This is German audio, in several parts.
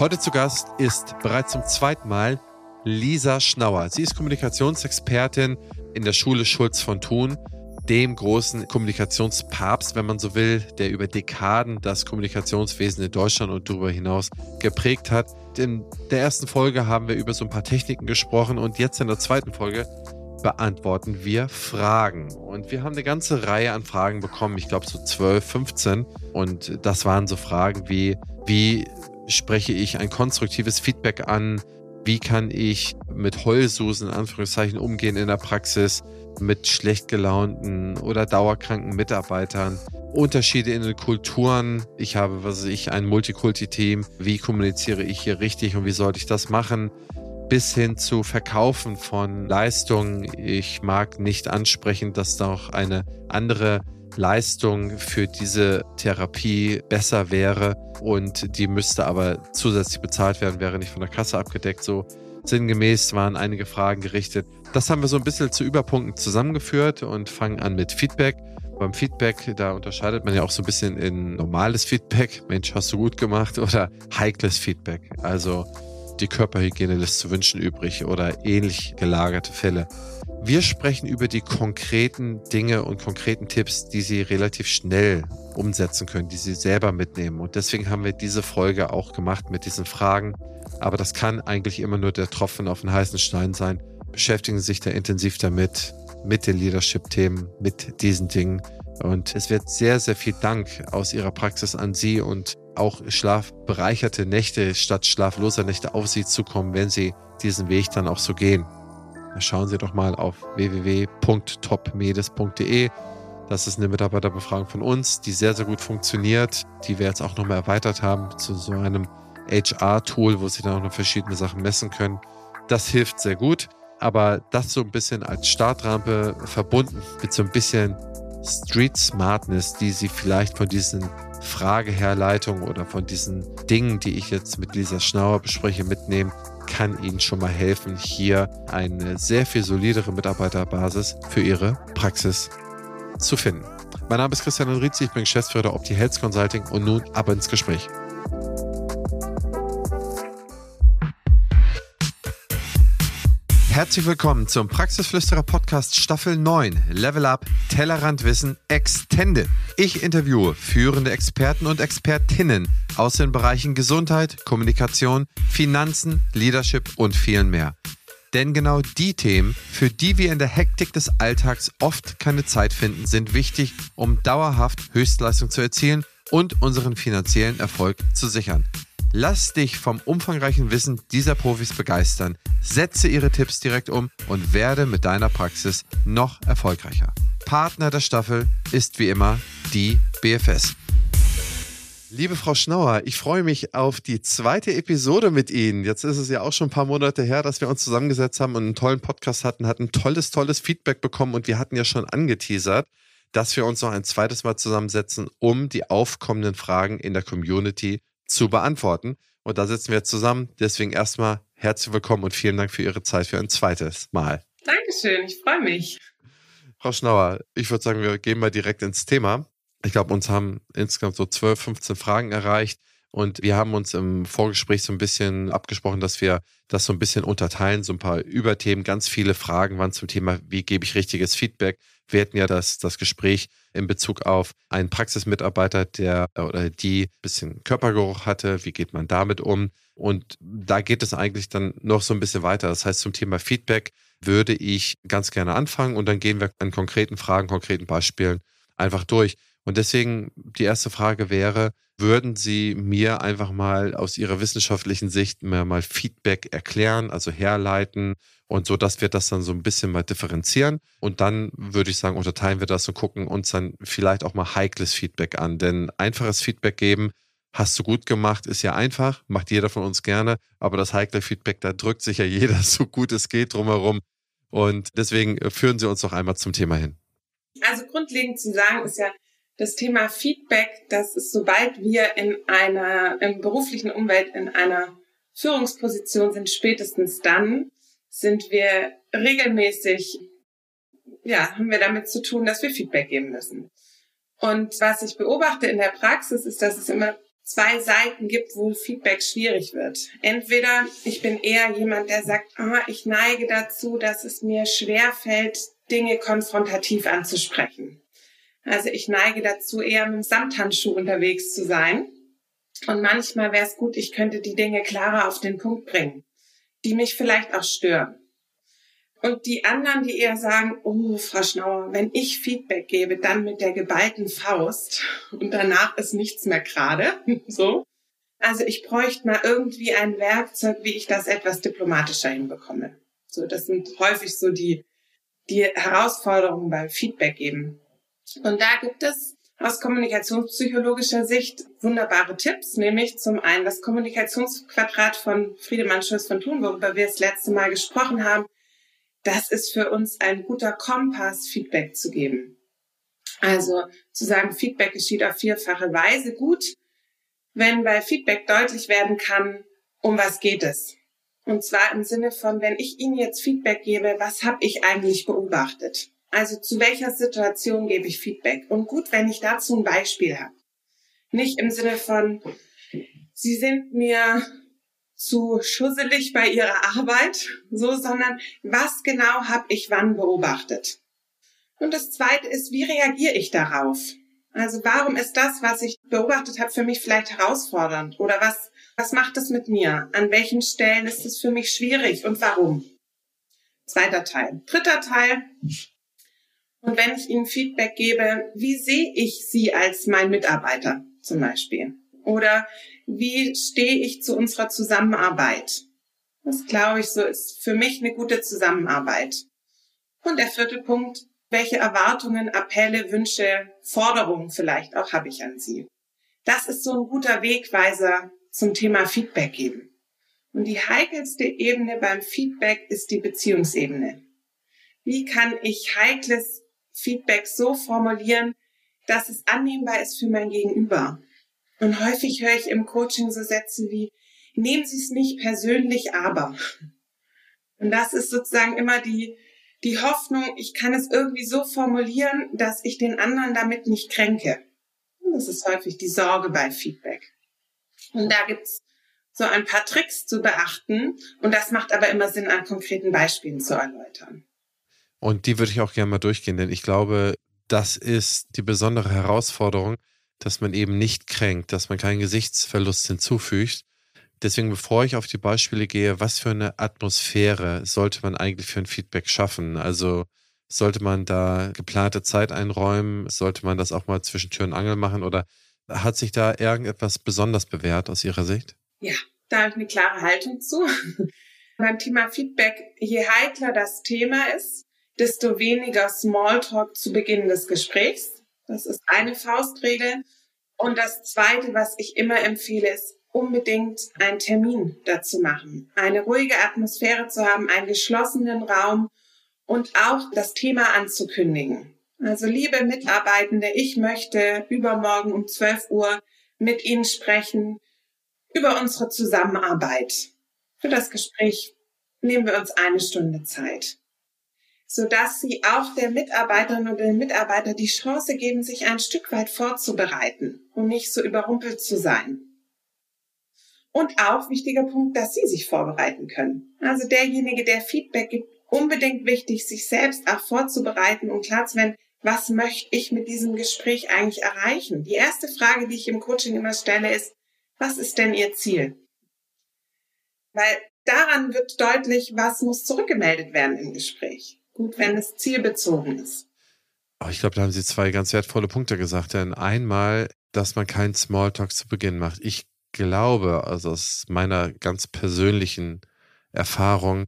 Heute zu Gast ist bereits zum zweiten Mal Lisa Schnauer. Sie ist Kommunikationsexpertin in der Schule Schulz von Thun, dem großen Kommunikationspapst, wenn man so will, der über Dekaden das Kommunikationswesen in Deutschland und darüber hinaus geprägt hat. In der ersten Folge haben wir über so ein paar Techniken gesprochen und jetzt in der zweiten Folge beantworten wir Fragen. Und wir haben eine ganze Reihe an Fragen bekommen, ich glaube so 12, 15. Und das waren so Fragen wie, wie spreche ich ein konstruktives Feedback an? Wie kann ich mit Heulsusen in Anführungszeichen umgehen in der Praxis mit schlecht gelaunten oder dauerkranken Mitarbeitern? Unterschiede in den Kulturen. Ich habe, was weiß ich, ein Multikulti-Team. Wie kommuniziere ich hier richtig und wie sollte ich das machen? Bis hin zu Verkaufen von Leistungen. Ich mag nicht ansprechen, dass da auch eine andere Leistung für diese Therapie besser wäre und die müsste aber zusätzlich bezahlt werden, wäre nicht von der Kasse abgedeckt. So sinngemäß waren einige Fragen gerichtet. Das haben wir so ein bisschen zu Überpunkten zusammengeführt und fangen an mit Feedback. Beim Feedback, da unterscheidet man ja auch so ein bisschen in normales Feedback, Mensch, hast du gut gemacht, oder heikles Feedback. Also die Körperhygiene lässt zu wünschen übrig oder ähnlich gelagerte Fälle. Wir sprechen über die konkreten Dinge und konkreten Tipps, die Sie relativ schnell umsetzen können, die Sie selber mitnehmen. Und deswegen haben wir diese Folge auch gemacht mit diesen Fragen. Aber das kann eigentlich immer nur der Tropfen auf den heißen Stein sein. Beschäftigen Sie sich da intensiv damit, mit den Leadership-Themen, mit diesen Dingen. Und es wird sehr, sehr viel Dank aus Ihrer Praxis an Sie und auch schlafbereicherte Nächte statt schlafloser Nächte auf Sie zukommen, wenn Sie diesen Weg dann auch so gehen schauen Sie doch mal auf www.topmedes.de. Das ist eine Mitarbeiterbefragung von uns, die sehr, sehr gut funktioniert, die wir jetzt auch nochmal erweitert haben zu so einem HR-Tool, wo Sie dann auch noch verschiedene Sachen messen können. Das hilft sehr gut, aber das so ein bisschen als Startrampe verbunden mit so ein bisschen Street Smartness, die Sie vielleicht von diesen Frageherleitungen oder von diesen Dingen, die ich jetzt mit Lisa Schnauer bespreche, mitnehmen, kann Ihnen schon mal helfen, hier eine sehr viel solidere Mitarbeiterbasis für Ihre Praxis zu finden. Mein Name ist Christian Enrizi, ich bin Geschäftsführer der Opti Health Consulting und nun ab ins Gespräch. Herzlich willkommen zum Praxisflüsterer Podcast Staffel 9 Level Up Tellerrandwissen Extended. Ich interviewe führende Experten und Expertinnen aus den Bereichen Gesundheit, Kommunikation, Finanzen, Leadership und vielen mehr. Denn genau die Themen, für die wir in der Hektik des Alltags oft keine Zeit finden, sind wichtig, um dauerhaft Höchstleistung zu erzielen und unseren finanziellen Erfolg zu sichern. Lass dich vom umfangreichen Wissen dieser Profis begeistern, setze ihre Tipps direkt um und werde mit deiner Praxis noch erfolgreicher. Partner der Staffel ist wie immer die BFS. Liebe Frau Schnauer, ich freue mich auf die zweite Episode mit Ihnen. Jetzt ist es ja auch schon ein paar Monate her, dass wir uns zusammengesetzt haben und einen tollen Podcast hatten, hatten tolles, tolles Feedback bekommen und wir hatten ja schon angeteasert, dass wir uns noch ein zweites Mal zusammensetzen, um die aufkommenden Fragen in der Community zu beantworten. Und da sitzen wir zusammen. Deswegen erstmal herzlich willkommen und vielen Dank für Ihre Zeit für ein zweites Mal. Dankeschön, ich freue mich. Frau Schnauer, ich würde sagen, wir gehen mal direkt ins Thema. Ich glaube, uns haben insgesamt so 12, 15 Fragen erreicht. Und wir haben uns im Vorgespräch so ein bisschen abgesprochen, dass wir das so ein bisschen unterteilen, so ein paar Überthemen. Ganz viele Fragen waren zum Thema, wie gebe ich richtiges Feedback? Wir hatten ja das, das Gespräch in Bezug auf einen Praxismitarbeiter, der oder die ein bisschen Körpergeruch hatte. Wie geht man damit um? Und da geht es eigentlich dann noch so ein bisschen weiter. Das heißt, zum Thema Feedback würde ich ganz gerne anfangen und dann gehen wir an konkreten Fragen, konkreten Beispielen einfach durch. Und deswegen die erste Frage wäre, würden Sie mir einfach mal aus Ihrer wissenschaftlichen Sicht mal Feedback erklären, also herleiten und so, dass wir das dann so ein bisschen mal differenzieren. Und dann würde ich sagen, unterteilen wir das und gucken uns dann vielleicht auch mal heikles Feedback an. Denn einfaches Feedback geben, hast du gut gemacht, ist ja einfach, macht jeder von uns gerne. Aber das heikle Feedback, da drückt sich ja jeder so gut es geht drumherum. Und deswegen äh, führen Sie uns doch einmal zum Thema hin. Also grundlegend zu sagen ist ja, das Thema Feedback, das ist, sobald wir in einer im beruflichen Umwelt in einer Führungsposition sind, spätestens dann sind wir regelmäßig, ja, haben wir damit zu tun, dass wir Feedback geben müssen. Und was ich beobachte in der Praxis ist, dass es immer zwei Seiten gibt, wo Feedback schwierig wird. Entweder ich bin eher jemand, der sagt, oh, ich neige dazu, dass es mir schwer fällt, Dinge konfrontativ anzusprechen. Also ich neige dazu, eher mit dem Samthandschuh unterwegs zu sein. Und manchmal wäre es gut, ich könnte die Dinge klarer auf den Punkt bringen, die mich vielleicht auch stören. Und die anderen, die eher sagen, oh, Frau Schnauer, wenn ich Feedback gebe, dann mit der geballten Faust und danach ist nichts mehr gerade, so. Also ich bräuchte mal irgendwie ein Werkzeug, wie ich das etwas diplomatischer hinbekomme. So, das sind häufig so die, die Herausforderungen beim Feedback geben. Und da gibt es aus kommunikationspsychologischer Sicht wunderbare Tipps, nämlich zum einen das Kommunikationsquadrat von Friedemann Schulz von Thun, worüber wir das letzte Mal gesprochen haben, das ist für uns ein guter Kompass, Feedback zu geben. Also zu sagen, Feedback geschieht auf vierfache Weise gut, wenn bei Feedback deutlich werden kann, um was geht es. Und zwar im Sinne von, wenn ich Ihnen jetzt Feedback gebe, was habe ich eigentlich beobachtet? Also zu welcher Situation gebe ich Feedback? Und gut, wenn ich dazu ein Beispiel habe. Nicht im Sinne von, Sie sind mir zu schusselig bei ihrer Arbeit, so, sondern was genau habe ich wann beobachtet? Und das Zweite ist, wie reagiere ich darauf? Also warum ist das, was ich beobachtet habe, für mich vielleicht herausfordernd? Oder was, was macht es mit mir? An welchen Stellen ist es für mich schwierig und warum? Zweiter Teil. Dritter Teil. Und wenn ich Ihnen Feedback gebe, wie sehe ich Sie als mein Mitarbeiter zum Beispiel? Oder wie stehe ich zu unserer Zusammenarbeit? Das glaube ich so ist für mich eine gute Zusammenarbeit. Und der vierte Punkt, welche Erwartungen, Appelle, Wünsche, Forderungen vielleicht auch habe ich an Sie? Das ist so ein guter Wegweiser zum Thema Feedback geben. Und die heikelste Ebene beim Feedback ist die Beziehungsebene. Wie kann ich heikles Feedback so formulieren, dass es annehmbar ist für mein Gegenüber? Und häufig höre ich im Coaching so Sätze wie, nehmen Sie es nicht persönlich, aber. Und das ist sozusagen immer die, die Hoffnung, ich kann es irgendwie so formulieren, dass ich den anderen damit nicht kränke. Das ist häufig die Sorge bei Feedback. Und da gibt's so ein paar Tricks zu beachten. Und das macht aber immer Sinn, an konkreten Beispielen zu erläutern. Und die würde ich auch gerne mal durchgehen, denn ich glaube, das ist die besondere Herausforderung, dass man eben nicht kränkt, dass man keinen Gesichtsverlust hinzufügt. Deswegen, bevor ich auf die Beispiele gehe, was für eine Atmosphäre sollte man eigentlich für ein Feedback schaffen? Also sollte man da geplante Zeit einräumen? Sollte man das auch mal zwischen Tür und Angel machen? Oder hat sich da irgendetwas besonders bewährt aus Ihrer Sicht? Ja, da habe ich eine klare Haltung zu. Beim Thema Feedback, je heikler das Thema ist, desto weniger Smalltalk zu Beginn des Gesprächs das ist eine Faustregel. Und das Zweite, was ich immer empfehle, ist unbedingt einen Termin dazu machen. Eine ruhige Atmosphäre zu haben, einen geschlossenen Raum und auch das Thema anzukündigen. Also liebe Mitarbeitende, ich möchte übermorgen um 12 Uhr mit Ihnen sprechen über unsere Zusammenarbeit. Für das Gespräch nehmen wir uns eine Stunde Zeit sodass sie auch der Mitarbeiterin oder dem Mitarbeiter die Chance geben, sich ein Stück weit vorzubereiten, um nicht so überrumpelt zu sein. Und auch wichtiger Punkt, dass sie sich vorbereiten können. Also derjenige, der Feedback gibt, unbedingt wichtig, sich selbst auch vorzubereiten und klar zu werden, was möchte ich mit diesem Gespräch eigentlich erreichen? Die erste Frage, die ich im Coaching immer stelle, ist, was ist denn Ihr Ziel? Weil daran wird deutlich, was muss zurückgemeldet werden im Gespräch gut, wenn es zielbezogen ist. Oh, ich glaube, da haben Sie zwei ganz wertvolle Punkte gesagt. Denn einmal, dass man keinen Smalltalk zu Beginn macht. Ich glaube, also aus meiner ganz persönlichen Erfahrung,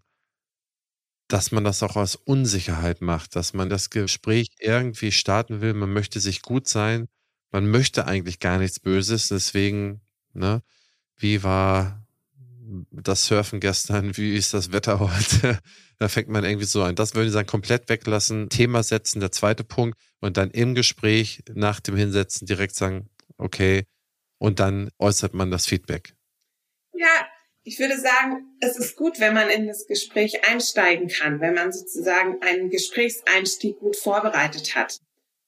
dass man das auch aus Unsicherheit macht, dass man das Gespräch irgendwie starten will. Man möchte sich gut sein. Man möchte eigentlich gar nichts Böses. Deswegen, ne, wie war das Surfen gestern? Wie ist das Wetter heute? Da fängt man irgendwie so an. Das würde ich sagen, komplett weglassen, Thema setzen, der zweite Punkt. Und dann im Gespräch nach dem Hinsetzen direkt sagen, okay, und dann äußert man das Feedback. Ja, ich würde sagen, es ist gut, wenn man in das Gespräch einsteigen kann, wenn man sozusagen einen Gesprächseinstieg gut vorbereitet hat.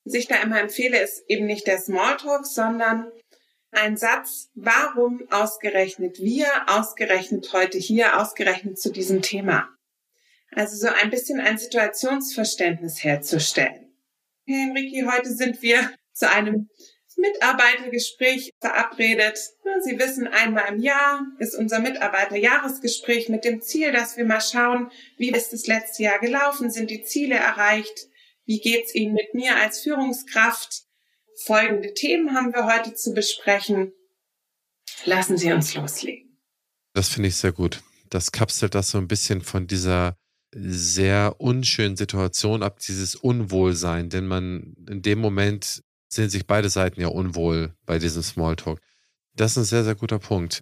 Was ich da immer empfehle, ist eben nicht der Smalltalk, sondern ein Satz, warum ausgerechnet wir, ausgerechnet heute hier, ausgerechnet zu diesem Thema. Also so ein bisschen ein Situationsverständnis herzustellen. Hey Enrique, heute sind wir zu einem Mitarbeitergespräch verabredet. Sie wissen, einmal im Jahr ist unser Mitarbeiterjahresgespräch mit dem Ziel, dass wir mal schauen, wie ist das letzte Jahr gelaufen, sind die Ziele erreicht, wie geht's Ihnen mit mir als Führungskraft? Folgende Themen haben wir heute zu besprechen. Lassen Sie uns loslegen. Das finde ich sehr gut. Das kapselt das so ein bisschen von dieser sehr unschönen Situation ab, dieses Unwohlsein, denn man in dem Moment sind sich beide Seiten ja unwohl bei diesem Smalltalk. Das ist ein sehr, sehr guter Punkt.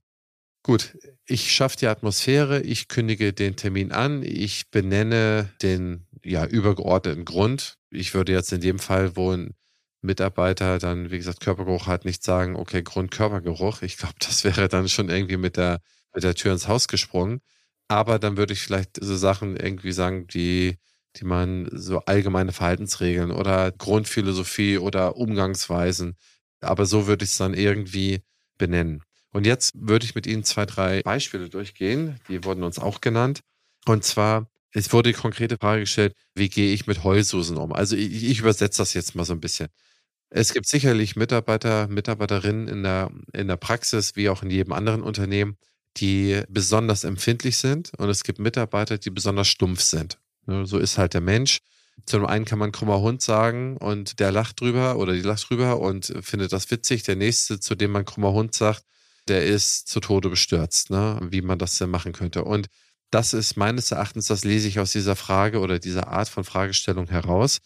Gut, ich schaffe die Atmosphäre, ich kündige den Termin an, ich benenne den ja, übergeordneten Grund. Ich würde jetzt in dem Fall, wo ein Mitarbeiter dann, wie gesagt, Körpergeruch hat, nicht sagen, okay, Grund Körpergeruch. Ich glaube, das wäre dann schon irgendwie mit der, mit der Tür ins Haus gesprungen. Aber dann würde ich vielleicht so Sachen irgendwie sagen, die, die man so allgemeine Verhaltensregeln oder Grundphilosophie oder Umgangsweisen. Aber so würde ich es dann irgendwie benennen. Und jetzt würde ich mit Ihnen zwei, drei Beispiele durchgehen. Die wurden uns auch genannt. Und zwar, es wurde die konkrete Frage gestellt, wie gehe ich mit Heulsusen um? Also ich, ich übersetze das jetzt mal so ein bisschen. Es gibt sicherlich Mitarbeiter, Mitarbeiterinnen in der, in der Praxis, wie auch in jedem anderen Unternehmen, die besonders empfindlich sind und es gibt Mitarbeiter, die besonders stumpf sind. Ne, so ist halt der Mensch. Zum einen kann man krummer Hund sagen und der lacht drüber oder die lacht drüber und findet das witzig. Der nächste, zu dem man krummer Hund sagt, der ist zu Tode bestürzt, ne? wie man das denn machen könnte. Und das ist meines Erachtens, das lese ich aus dieser Frage oder dieser Art von Fragestellung heraus,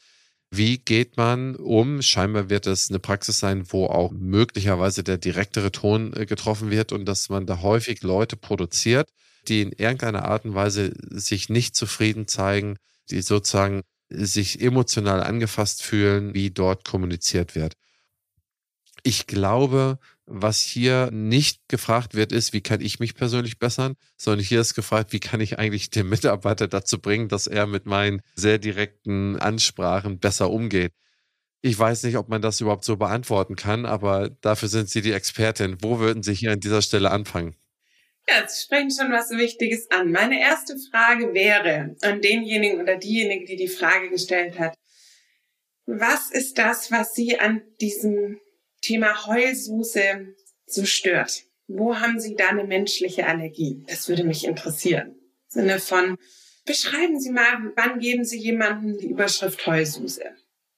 wie geht man um? Scheinbar wird es eine Praxis sein, wo auch möglicherweise der direktere Ton äh, getroffen wird und dass man da häufig Leute produziert, die in irgendeiner Art und Weise sich nicht zufrieden zeigen, die sozusagen sich emotional angefasst fühlen, wie dort kommuniziert wird. Ich glaube, was hier nicht gefragt wird, ist, wie kann ich mich persönlich bessern, sondern hier ist gefragt, wie kann ich eigentlich den Mitarbeiter dazu bringen, dass er mit meinen sehr direkten Ansprachen besser umgeht. Ich weiß nicht, ob man das überhaupt so beantworten kann, aber dafür sind Sie die Expertin. Wo würden Sie hier an dieser Stelle anfangen? Ja, Sie sprechen schon was Wichtiges an. Meine erste Frage wäre an denjenigen oder diejenige, die die Frage gestellt hat. Was ist das, was Sie an diesem Thema Heulsuse so stört. Wo haben Sie da eine menschliche Allergie? Das würde mich interessieren. Im Sinne von, beschreiben Sie mal, wann geben Sie jemandem die Überschrift Heulsuse?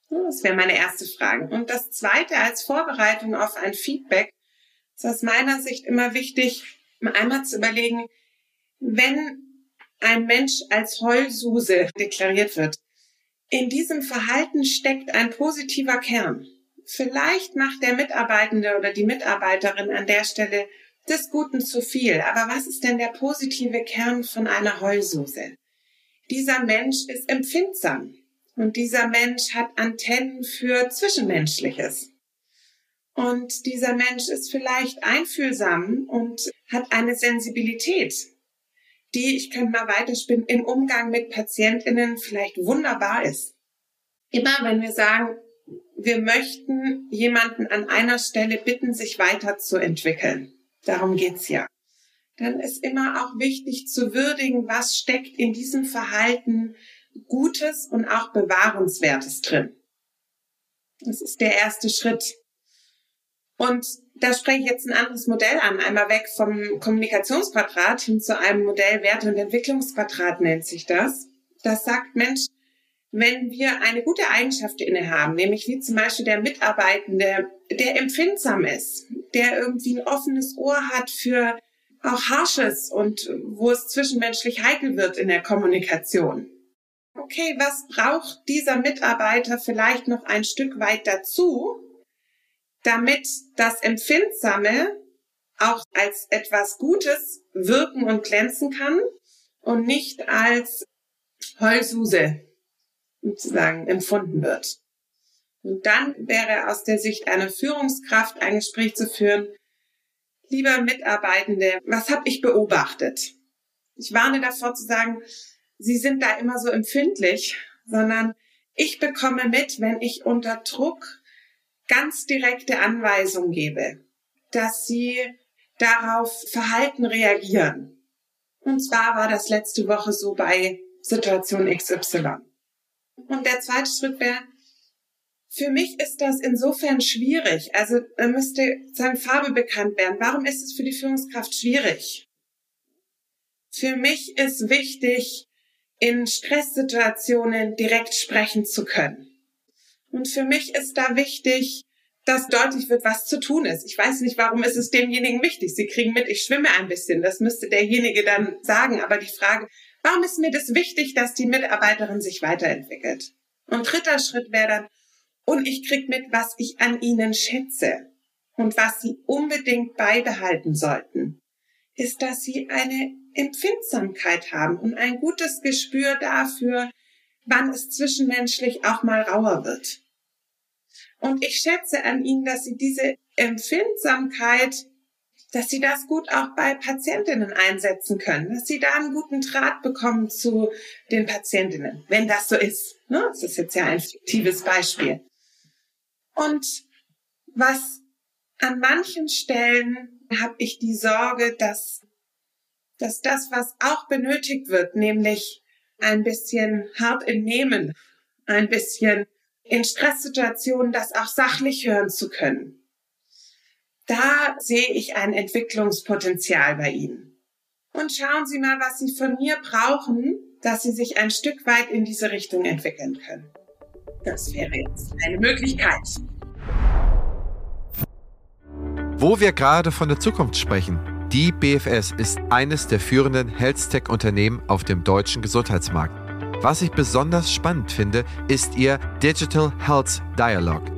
Das wäre meine erste Frage. Und das zweite als Vorbereitung auf ein Feedback ist aus meiner Sicht immer wichtig, einmal zu überlegen, wenn ein Mensch als Heulsuse deklariert wird, in diesem Verhalten steckt ein positiver Kern vielleicht macht der Mitarbeitende oder die Mitarbeiterin an der Stelle des Guten zu viel. Aber was ist denn der positive Kern von einer Heulsuse? Dieser Mensch ist empfindsam und dieser Mensch hat Antennen für Zwischenmenschliches. Und dieser Mensch ist vielleicht einfühlsam und hat eine Sensibilität, die, ich könnte mal weiterspinnen, im Umgang mit PatientInnen vielleicht wunderbar ist. Immer wenn wir sagen, wir möchten jemanden an einer Stelle bitten, sich weiterzuentwickeln. Darum geht's ja. Dann ist immer auch wichtig zu würdigen, was steckt in diesem Verhalten Gutes und auch Bewahrenswertes drin. Das ist der erste Schritt. Und da spreche ich jetzt ein anderes Modell an, einmal weg vom Kommunikationsquadrat hin zu einem Modell Werte- und Entwicklungsquadrat nennt sich das. Das sagt, Mensch, wenn wir eine gute Eigenschaft innehaben, nämlich wie zum Beispiel der Mitarbeitende, der empfindsam ist, der irgendwie ein offenes Ohr hat für auch Harsches und wo es zwischenmenschlich heikel wird in der Kommunikation. Okay, was braucht dieser Mitarbeiter vielleicht noch ein Stück weit dazu, damit das Empfindsame auch als etwas Gutes wirken und glänzen kann und nicht als Heulsuse sozusagen empfunden wird. Und dann wäre aus der Sicht einer Führungskraft ein Gespräch zu führen, lieber Mitarbeitende, was habe ich beobachtet? Ich warne davor zu sagen, Sie sind da immer so empfindlich, sondern ich bekomme mit, wenn ich unter Druck ganz direkte Anweisungen gebe. dass sie darauf Verhalten reagieren. Und zwar war das letzte Woche so bei Situation XY. Und der zweite Schritt wäre, für mich ist das insofern schwierig. Also da müsste sagen Farbe bekannt werden. Warum ist es für die Führungskraft schwierig? Für mich ist wichtig, in Stresssituationen direkt sprechen zu können. Und für mich ist da wichtig, dass deutlich wird, was zu tun ist. Ich weiß nicht, warum ist es demjenigen wichtig. Sie kriegen mit, ich schwimme ein bisschen. Das müsste derjenige dann sagen. Aber die Frage, warum ist mir das wichtig, dass die Mitarbeiterin sich weiterentwickelt? Und dritter Schritt wäre dann, und ich krieg mit, was ich an ihnen schätze und was sie unbedingt beibehalten sollten, ist, dass sie eine Empfindsamkeit haben und ein gutes Gespür dafür, wann es zwischenmenschlich auch mal rauer wird. Und ich schätze an ihnen, dass sie diese Empfindsamkeit, dass sie das gut auch bei Patientinnen einsetzen können, dass sie da einen guten Draht bekommen zu den Patientinnen, wenn das so ist. Ne? Das ist jetzt ja ein fiktives Beispiel. Und was an manchen Stellen habe ich die Sorge, dass, dass das, was auch benötigt wird, nämlich ein bisschen hart entnehmen, ein bisschen in Stresssituationen das auch sachlich hören zu können. Da sehe ich ein Entwicklungspotenzial bei Ihnen. Und schauen Sie mal, was Sie von mir brauchen, dass Sie sich ein Stück weit in diese Richtung entwickeln können. Das wäre jetzt eine Möglichkeit. Wo wir gerade von der Zukunft sprechen, die BFS ist eines der führenden Health-Tech-Unternehmen auf dem deutschen Gesundheitsmarkt. Was ich besonders spannend finde, ist ihr Digital Health Dialogue.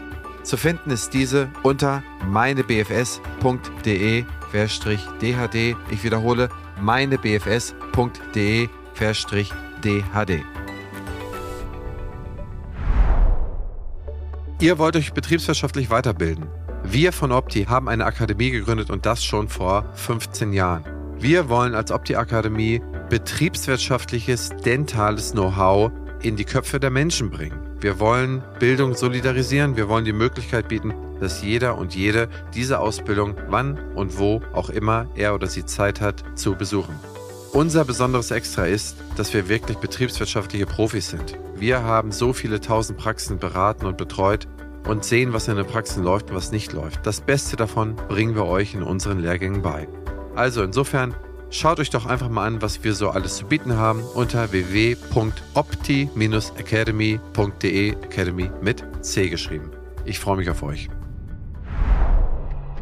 Zu finden ist diese unter meinebfs.de-dhd. Ich wiederhole, meinebfs.de-dhd. Ihr wollt euch betriebswirtschaftlich weiterbilden. Wir von Opti haben eine Akademie gegründet und das schon vor 15 Jahren. Wir wollen als Opti Akademie betriebswirtschaftliches, dentales Know-how in die Köpfe der Menschen bringen. Wir wollen Bildung solidarisieren. Wir wollen die Möglichkeit bieten, dass jeder und jede diese Ausbildung wann und wo auch immer er oder sie Zeit hat zu besuchen. Unser besonderes Extra ist, dass wir wirklich betriebswirtschaftliche Profis sind. Wir haben so viele tausend Praxen beraten und betreut und sehen, was in den Praxen läuft und was nicht läuft. Das Beste davon bringen wir euch in unseren Lehrgängen bei. Also insofern Schaut euch doch einfach mal an, was wir so alles zu bieten haben unter www.opti-academy.de Academy mit C geschrieben. Ich freue mich auf euch.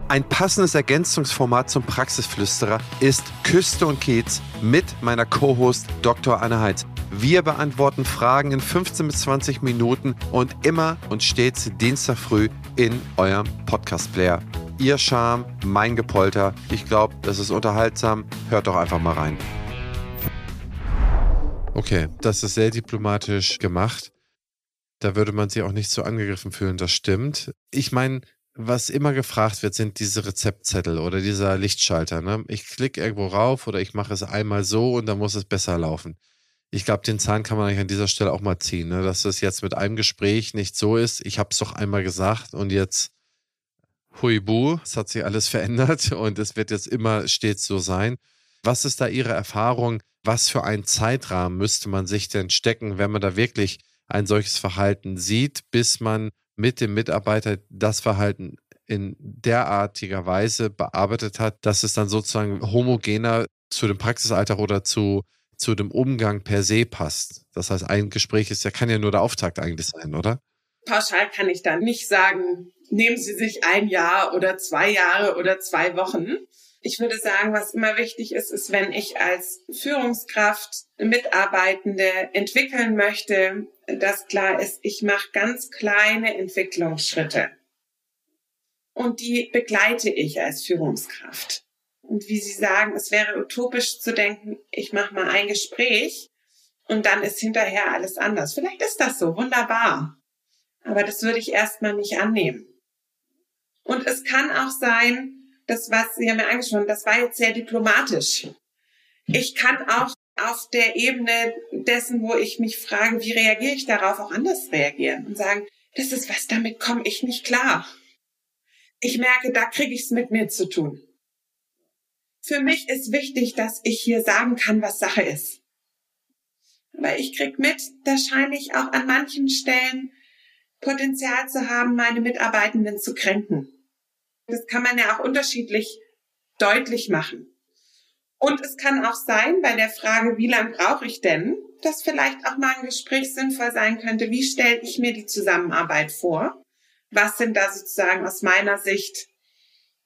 Ein passendes Ergänzungsformat zum Praxisflüsterer ist Küste und Kiez mit meiner Co-Host Dr. Anne Heitz. Wir beantworten Fragen in 15 bis 20 Minuten und immer und stets Dienstag früh in eurem Podcast-Player. Ihr Charme, mein Gepolter. Ich glaube, das ist unterhaltsam. Hört doch einfach mal rein. Okay, das ist sehr diplomatisch gemacht. Da würde man sich auch nicht so angegriffen fühlen, das stimmt. Ich meine, was immer gefragt wird, sind diese Rezeptzettel oder dieser Lichtschalter. Ne? Ich klicke irgendwo rauf oder ich mache es einmal so und dann muss es besser laufen. Ich glaube, den Zahn kann man eigentlich an dieser Stelle auch mal ziehen, ne? dass das jetzt mit einem Gespräch nicht so ist. Ich habe es doch einmal gesagt und jetzt Huibu, es hat sich alles verändert und es wird jetzt immer stets so sein. Was ist da Ihre Erfahrung? Was für einen Zeitrahmen müsste man sich denn stecken, wenn man da wirklich ein solches Verhalten sieht, bis man mit dem Mitarbeiter das Verhalten in derartiger Weise bearbeitet hat, dass es dann sozusagen homogener zu dem Praxisalltag oder zu, zu dem Umgang per se passt. Das heißt, ein Gespräch ist ja, kann ja nur der Auftakt eigentlich sein, oder? Pauschal kann ich da nicht sagen, nehmen Sie sich ein Jahr oder zwei Jahre oder zwei Wochen. Ich würde sagen, was immer wichtig ist, ist, wenn ich als Führungskraft Mitarbeitende entwickeln möchte, dass klar ist, ich mache ganz kleine Entwicklungsschritte. Und die begleite ich als Führungskraft. Und wie Sie sagen, es wäre utopisch zu denken, ich mache mal ein Gespräch und dann ist hinterher alles anders. Vielleicht ist das so, wunderbar. Aber das würde ich erstmal nicht annehmen. Und es kann auch sein, das, was Sie haben mir angesprochen, das war jetzt sehr diplomatisch. Ich kann auch auf der Ebene dessen, wo ich mich frage, wie reagiere ich darauf, auch anders reagieren und sagen, das ist was, damit komme ich nicht klar. Ich merke, da kriege ich es mit mir zu tun. Für mich ist wichtig, dass ich hier sagen kann, was Sache ist. Aber ich krieg mit, da scheine ich auch an manchen Stellen Potenzial zu haben, meine Mitarbeitenden zu kränken. Das kann man ja auch unterschiedlich deutlich machen. Und es kann auch sein, bei der Frage, wie lange brauche ich denn, dass vielleicht auch mal ein Gespräch sinnvoll sein könnte, wie stelle ich mir die Zusammenarbeit vor? Was sind da sozusagen aus meiner Sicht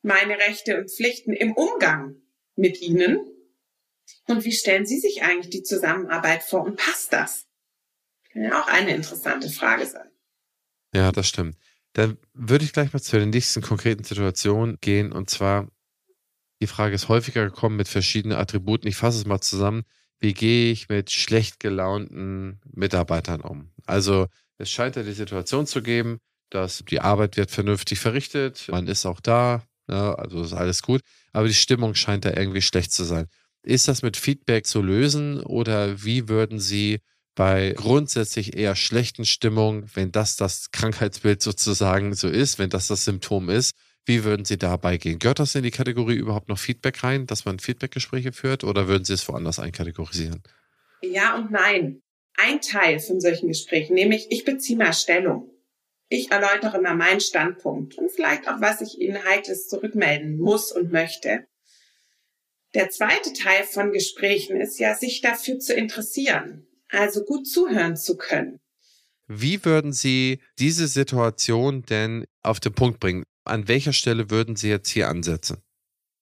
meine Rechte und Pflichten im Umgang mit Ihnen? Und wie stellen Sie sich eigentlich die Zusammenarbeit vor und passt das? Kann ja auch eine interessante Frage sein. Ja, das stimmt. Dann würde ich gleich mal zu der nächsten konkreten Situation gehen. Und zwar, die Frage ist häufiger gekommen mit verschiedenen Attributen. Ich fasse es mal zusammen. Wie gehe ich mit schlecht gelaunten Mitarbeitern um? Also, es scheint ja die Situation zu geben, dass die Arbeit wird vernünftig verrichtet, man ist auch da, ne, also ist alles gut, aber die Stimmung scheint da irgendwie schlecht zu sein. Ist das mit Feedback zu lösen oder wie würden Sie bei grundsätzlich eher schlechten Stimmung, wenn das das Krankheitsbild sozusagen so ist, wenn das das Symptom ist, wie würden Sie dabei gehen? Gehört das in die Kategorie überhaupt noch Feedback rein, dass man Feedbackgespräche führt oder würden Sie es woanders einkategorisieren? Ja und nein. Ein Teil von solchen Gesprächen, nämlich ich beziehe mal Stellung. Ich erläutere mal meinen Standpunkt und vielleicht auch, was ich Ihnen heikles zurückmelden muss und möchte. Der zweite Teil von Gesprächen ist ja, sich dafür zu interessieren also gut zuhören zu können. Wie würden Sie diese Situation denn auf den Punkt bringen? An welcher Stelle würden Sie jetzt hier ansetzen?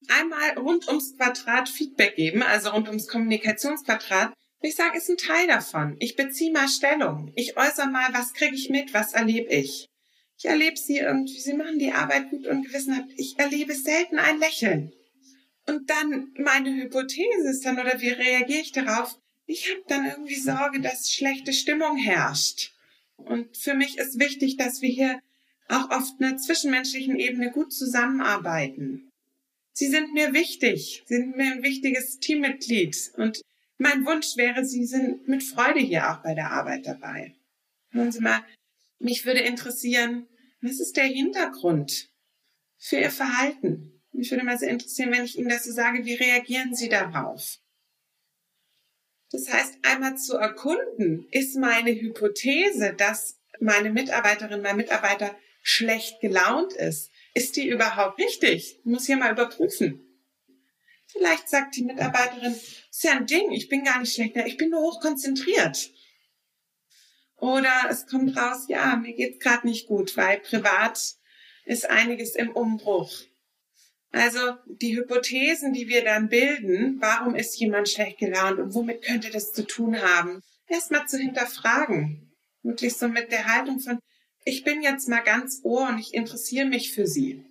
Einmal rund ums Quadrat Feedback geben, also rund ums Kommunikationsquadrat. Ich sage, ist ein Teil davon. Ich beziehe mal Stellung. Ich äußere mal, was kriege ich mit, was erlebe ich. Ich erlebe sie irgendwie, sie machen die Arbeit gut und gewissenhaft. Ich erlebe selten ein Lächeln. Und dann meine Hypothese ist dann, oder wie reagiere ich darauf? Ich habe dann irgendwie Sorge, dass schlechte Stimmung herrscht. Und für mich ist wichtig, dass wir hier auch auf einer zwischenmenschlichen Ebene gut zusammenarbeiten. Sie sind mir wichtig, sind mir ein wichtiges Teammitglied. Und mein Wunsch wäre, Sie sind mit Freude hier auch bei der Arbeit dabei. Hören Sie mal, mich würde interessieren, was ist der Hintergrund für Ihr Verhalten? Mich würde mal sehr interessieren, wenn ich Ihnen das so sage, wie reagieren Sie darauf? Das heißt, einmal zu erkunden, ist meine Hypothese, dass meine Mitarbeiterin, mein Mitarbeiter schlecht gelaunt ist. Ist die überhaupt richtig? Ich muss hier mal überprüfen. Vielleicht sagt die Mitarbeiterin, ist ja ein Ding, ich bin gar nicht schlecht, ich bin nur hochkonzentriert. Oder es kommt raus, ja, mir geht's gerade nicht gut, weil privat ist einiges im Umbruch. Also die Hypothesen, die wir dann bilden, warum ist jemand schlecht gelaunt und womit könnte das zu tun haben, erstmal zu hinterfragen. Wirklich so mit der Haltung von, ich bin jetzt mal ganz ohr und ich interessiere mich für Sie.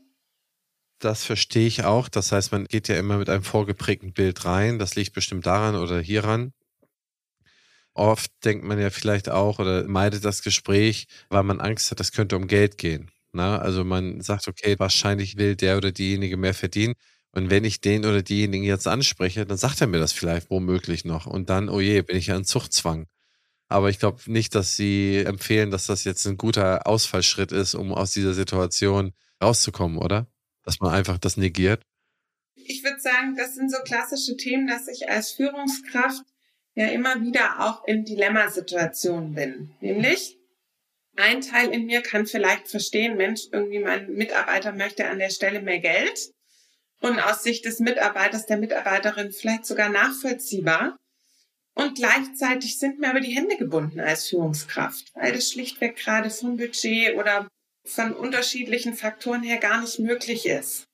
Das verstehe ich auch. Das heißt, man geht ja immer mit einem vorgeprägten Bild rein. Das liegt bestimmt daran oder hieran. Oft denkt man ja vielleicht auch oder meidet das Gespräch, weil man Angst hat, es könnte um Geld gehen. Na, ne? also man sagt, okay, wahrscheinlich will der oder diejenige mehr verdienen. Und wenn ich den oder diejenigen jetzt anspreche, dann sagt er mir das vielleicht womöglich noch. Und dann, oh je, bin ich ja in Zuchtzwang. Aber ich glaube nicht, dass Sie empfehlen, dass das jetzt ein guter Ausfallschritt ist, um aus dieser Situation rauszukommen, oder? Dass man einfach das negiert. Ich würde sagen, das sind so klassische Themen, dass ich als Führungskraft ja immer wieder auch in Dilemmasituationen bin. Nämlich, ein Teil in mir kann vielleicht verstehen, Mensch, irgendwie mein Mitarbeiter möchte an der Stelle mehr Geld. Und aus Sicht des Mitarbeiters, der Mitarbeiterin vielleicht sogar nachvollziehbar. Und gleichzeitig sind mir aber die Hände gebunden als Führungskraft, weil das schlichtweg gerade vom Budget oder von unterschiedlichen Faktoren her gar nicht möglich ist.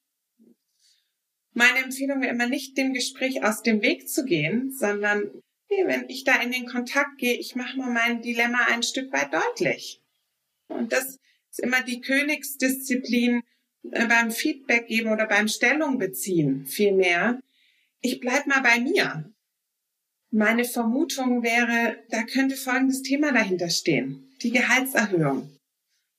Meine Empfehlung wäre immer nicht, dem Gespräch aus dem Weg zu gehen, sondern wenn ich da in den Kontakt gehe, ich mache mal mein Dilemma ein Stück weit deutlich. Und das ist immer die Königsdisziplin, äh, beim Feedback geben oder beim Stellung beziehen vielmehr, ich bleib mal bei mir. Meine Vermutung wäre, da könnte folgendes Thema dahinter stehen. Die Gehaltserhöhung.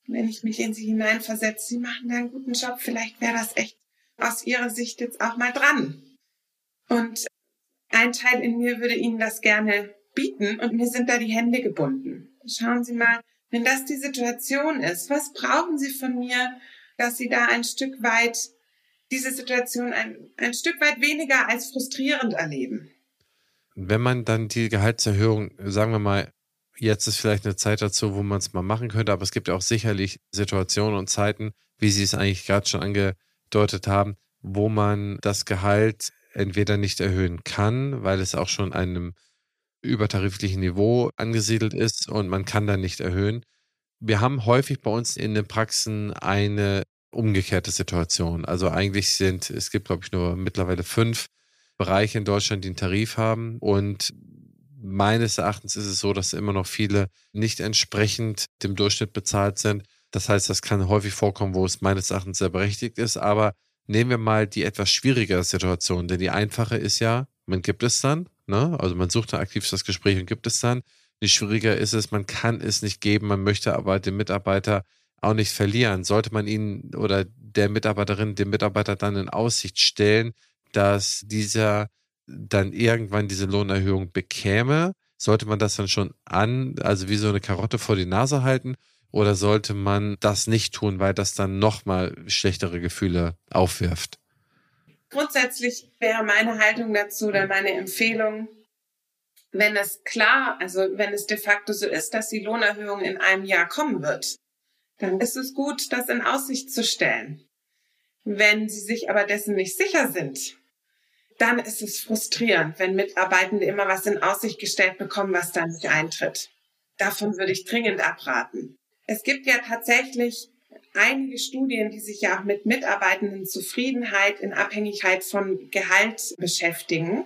Wenn ich mich in Sie hineinversetze, Sie machen da einen guten Job, vielleicht wäre das echt aus Ihrer Sicht jetzt auch mal dran. Und ein Teil in mir würde Ihnen das gerne bieten und mir sind da die Hände gebunden. Schauen Sie mal, wenn das die Situation ist, was brauchen Sie von mir, dass Sie da ein Stück weit diese Situation ein, ein Stück weit weniger als frustrierend erleben? Wenn man dann die Gehaltserhöhung, sagen wir mal, jetzt ist vielleicht eine Zeit dazu, wo man es mal machen könnte, aber es gibt ja auch sicherlich Situationen und Zeiten, wie Sie es eigentlich gerade schon angedeutet haben, wo man das Gehalt entweder nicht erhöhen kann, weil es auch schon einem übertariflichen Niveau angesiedelt ist und man kann dann nicht erhöhen. Wir haben häufig bei uns in den Praxen eine umgekehrte Situation. Also eigentlich sind, es gibt, glaube ich, nur mittlerweile fünf Bereiche in Deutschland, die einen Tarif haben. Und meines Erachtens ist es so, dass immer noch viele nicht entsprechend dem Durchschnitt bezahlt sind. Das heißt, das kann häufig vorkommen, wo es meines Erachtens sehr berechtigt ist. Aber nehmen wir mal die etwas schwierigere Situation, denn die einfache ist ja, man gibt es dann, ne? also man sucht dann aktiv das Gespräch und gibt es dann. Die schwieriger ist es, man kann es nicht geben, man möchte aber den Mitarbeiter auch nicht verlieren. Sollte man ihn oder der Mitarbeiterin, dem Mitarbeiter dann in Aussicht stellen, dass dieser dann irgendwann diese Lohnerhöhung bekäme, sollte man das dann schon an, also wie so eine Karotte vor die Nase halten oder sollte man das nicht tun, weil das dann nochmal schlechtere Gefühle aufwirft? Grundsätzlich wäre meine Haltung dazu oder meine Empfehlung, wenn es klar, also wenn es de facto so ist, dass die Lohnerhöhung in einem Jahr kommen wird, dann ist es gut, das in Aussicht zu stellen. Wenn Sie sich aber dessen nicht sicher sind, dann ist es frustrierend, wenn Mitarbeitende immer was in Aussicht gestellt bekommen, was dann nicht eintritt. Davon würde ich dringend abraten. Es gibt ja tatsächlich einige Studien, die sich ja auch mit Mitarbeitenden Zufriedenheit in Abhängigkeit von Gehalt beschäftigen.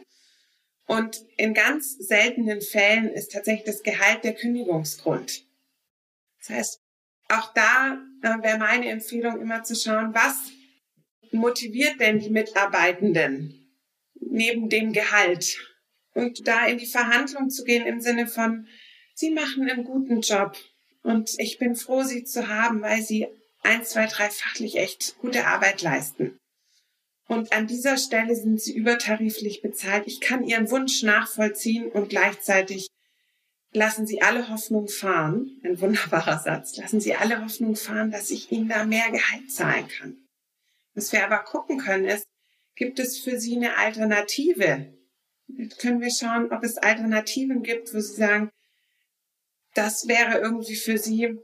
Und in ganz seltenen Fällen ist tatsächlich das Gehalt der Kündigungsgrund. Das heißt, auch da äh, wäre meine Empfehlung immer zu schauen, was motiviert denn die Mitarbeitenden neben dem Gehalt? Und da in die Verhandlung zu gehen im Sinne von, sie machen einen guten Job und ich bin froh, sie zu haben, weil sie eins, zwei, drei fachlich echt gute Arbeit leisten. Und an dieser Stelle sind sie übertariflich bezahlt. Ich kann ihren Wunsch nachvollziehen und gleichzeitig lassen Sie alle Hoffnung fahren. Ein wunderbarer Satz. Lassen Sie alle Hoffnung fahren, dass ich Ihnen da mehr Gehalt zahlen kann. Was wir aber gucken können ist, gibt es für Sie eine Alternative? Jetzt können wir schauen, ob es Alternativen gibt, wo Sie sagen, das wäre irgendwie für Sie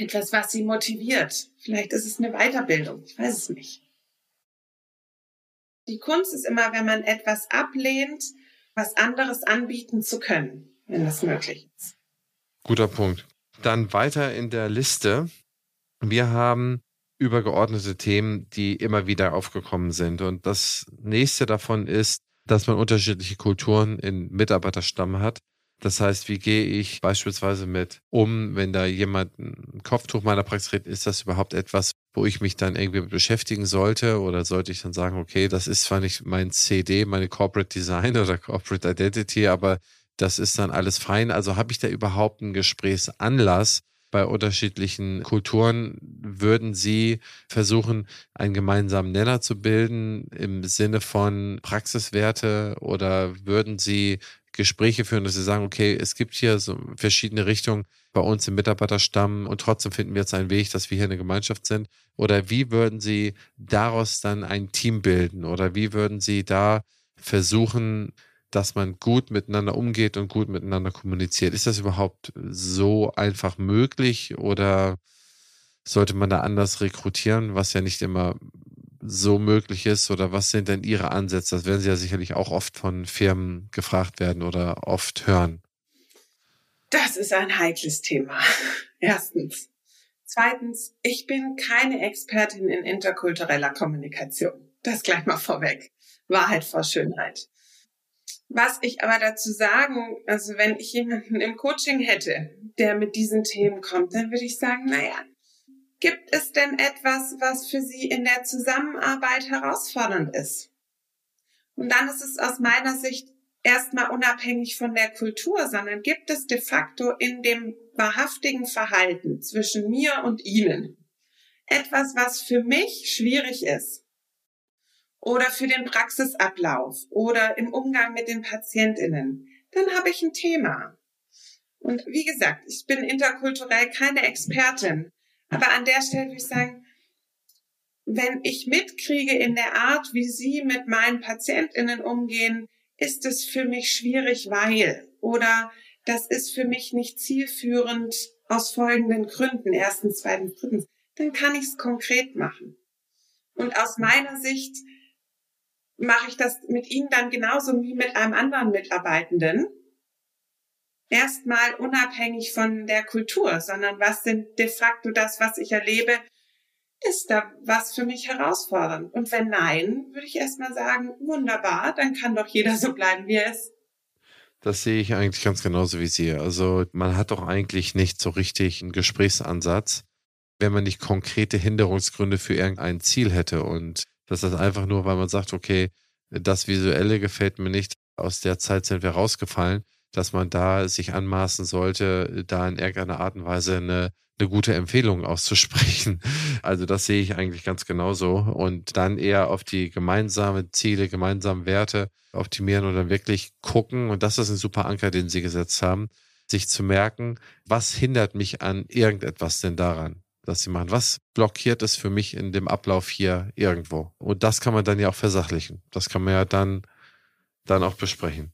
etwas, was Sie motiviert. Vielleicht ist es eine Weiterbildung. Ich weiß es nicht. Die Kunst ist immer, wenn man etwas ablehnt, was anderes anbieten zu können wenn das möglich ist. Guter Punkt. Dann weiter in der Liste. Wir haben übergeordnete Themen, die immer wieder aufgekommen sind. Und das nächste davon ist, dass man unterschiedliche Kulturen in Mitarbeiterstamm hat. Das heißt, wie gehe ich beispielsweise mit um, wenn da jemand ein Kopftuch meiner Praxis trägt, ist das überhaupt etwas, wo ich mich dann irgendwie beschäftigen sollte? Oder sollte ich dann sagen, okay, das ist zwar nicht mein CD, meine Corporate Design oder Corporate Identity, aber das ist dann alles fein. Also habe ich da überhaupt einen Gesprächsanlass? Bei unterschiedlichen Kulturen würden Sie versuchen, einen gemeinsamen Nenner zu bilden im Sinne von Praxiswerte oder würden Sie Gespräche führen, dass Sie sagen, okay, es gibt hier so verschiedene Richtungen bei uns im Mitarbeiterstamm und trotzdem finden wir jetzt einen Weg, dass wir hier eine Gemeinschaft sind? Oder wie würden Sie daraus dann ein Team bilden? Oder wie würden Sie da versuchen, dass man gut miteinander umgeht und gut miteinander kommuniziert. Ist das überhaupt so einfach möglich oder sollte man da anders rekrutieren, was ja nicht immer so möglich ist? Oder was sind denn Ihre Ansätze? Das werden Sie ja sicherlich auch oft von Firmen gefragt werden oder oft hören. Das ist ein heikles Thema. Erstens. Zweitens, ich bin keine Expertin in interkultureller Kommunikation. Das gleich mal vorweg. Wahrheit vor Schönheit. Was ich aber dazu sagen, also wenn ich jemanden im Coaching hätte, der mit diesen Themen kommt, dann würde ich sagen, naja, Gibt es denn etwas, was für Sie in der Zusammenarbeit herausfordernd ist? Und dann ist es aus meiner Sicht erstmal unabhängig von der Kultur, sondern gibt es de facto in dem wahrhaftigen Verhalten zwischen mir und Ihnen etwas, was für mich schwierig ist? Oder für den Praxisablauf oder im Umgang mit den Patientinnen? Dann habe ich ein Thema. Und wie gesagt, ich bin interkulturell keine Expertin, aber an der Stelle würde ich sagen, wenn ich mitkriege in der Art, wie Sie mit meinen Patientinnen umgehen, ist es für mich schwierig, weil oder das ist für mich nicht zielführend aus folgenden Gründen. Erstens, zweitens, drittens. Dann kann ich es konkret machen. Und aus meiner Sicht mache ich das mit Ihnen dann genauso wie mit einem anderen Mitarbeitenden. Erstmal unabhängig von der Kultur, sondern was sind de facto das, was ich erlebe, ist da was für mich herausfordernd? Und wenn nein, würde ich erstmal sagen, wunderbar, dann kann doch jeder so bleiben, wie er ist. Das sehe ich eigentlich ganz genauso wie Sie. Also man hat doch eigentlich nicht so richtig einen Gesprächsansatz, wenn man nicht konkrete Hinderungsgründe für irgendein Ziel hätte. Und das ist einfach nur, weil man sagt, okay, das Visuelle gefällt mir nicht, aus der Zeit sind wir rausgefallen, dass man da sich anmaßen sollte, da in irgendeiner Art und Weise eine eine gute Empfehlung auszusprechen. Also das sehe ich eigentlich ganz genauso. Und dann eher auf die gemeinsamen Ziele, gemeinsamen Werte optimieren und dann wirklich gucken. Und das ist ein super Anker, den Sie gesetzt haben, sich zu merken, was hindert mich an irgendetwas denn daran, dass Sie machen? Was blockiert es für mich in dem Ablauf hier irgendwo? Und das kann man dann ja auch versachlichen. Das kann man ja dann, dann auch besprechen.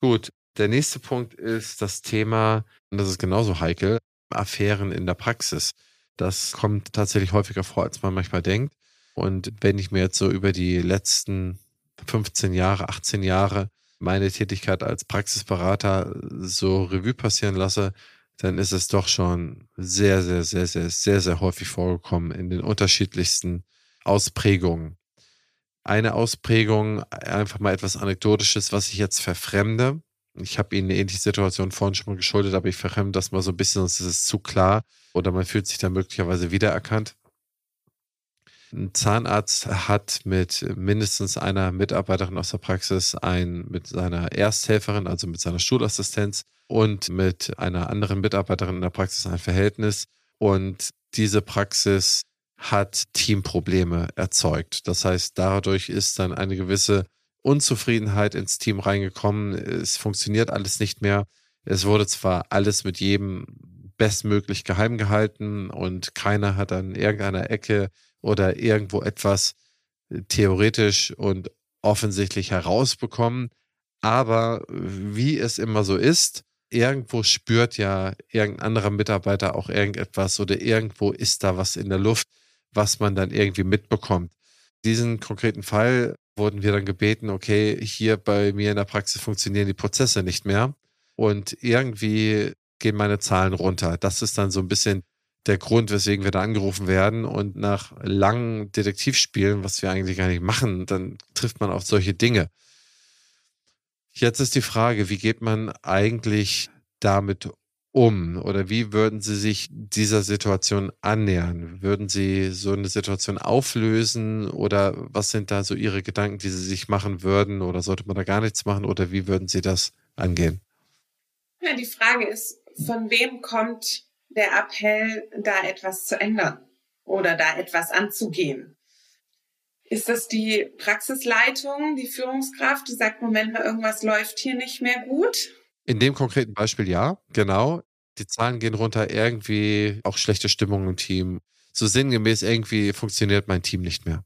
Gut, der nächste Punkt ist das Thema, und das ist genauso heikel, Affären in der Praxis. Das kommt tatsächlich häufiger vor, als man manchmal denkt. Und wenn ich mir jetzt so über die letzten 15 Jahre, 18 Jahre meine Tätigkeit als Praxisberater so Revue passieren lasse, dann ist es doch schon sehr, sehr, sehr, sehr, sehr, sehr häufig vorgekommen in den unterschiedlichsten Ausprägungen. Eine Ausprägung, einfach mal etwas Anekdotisches, was ich jetzt verfremde, ich habe Ihnen eine ähnliche Situation vorhin schon mal geschuldet, aber ich verremme das mal so ein bisschen, sonst ist es zu klar oder man fühlt sich da möglicherweise wiedererkannt. Ein Zahnarzt hat mit mindestens einer Mitarbeiterin aus der Praxis ein, mit seiner Ersthelferin, also mit seiner Stuhlassistenz und mit einer anderen Mitarbeiterin in der Praxis ein Verhältnis. Und diese Praxis hat Teamprobleme erzeugt. Das heißt, dadurch ist dann eine gewisse Unzufriedenheit ins Team reingekommen. Es funktioniert alles nicht mehr. Es wurde zwar alles mit jedem bestmöglich geheim gehalten und keiner hat an irgendeiner Ecke oder irgendwo etwas äh, theoretisch und offensichtlich herausbekommen. Aber wie es immer so ist, irgendwo spürt ja irgendein anderer Mitarbeiter auch irgendetwas oder irgendwo ist da was in der Luft, was man dann irgendwie mitbekommt. Diesen konkreten Fall wurden wir dann gebeten, okay, hier bei mir in der Praxis funktionieren die Prozesse nicht mehr und irgendwie gehen meine Zahlen runter. Das ist dann so ein bisschen der Grund, weswegen wir da angerufen werden und nach langen Detektivspielen, was wir eigentlich gar nicht machen, dann trifft man auf solche Dinge. Jetzt ist die Frage, wie geht man eigentlich damit um? Oder wie würden Sie sich dieser Situation annähern? Würden Sie so eine Situation auflösen? Oder was sind da so Ihre Gedanken, die Sie sich machen würden? Oder sollte man da gar nichts machen? Oder wie würden Sie das angehen? Ja, die Frage ist, von wem kommt der Appell, da etwas zu ändern oder da etwas anzugehen? Ist das die Praxisleitung, die Führungskraft, die sagt, Moment mal, irgendwas läuft hier nicht mehr gut? In dem konkreten Beispiel ja, genau. Die Zahlen gehen runter, irgendwie auch schlechte Stimmung im Team. So sinngemäß, irgendwie funktioniert mein Team nicht mehr.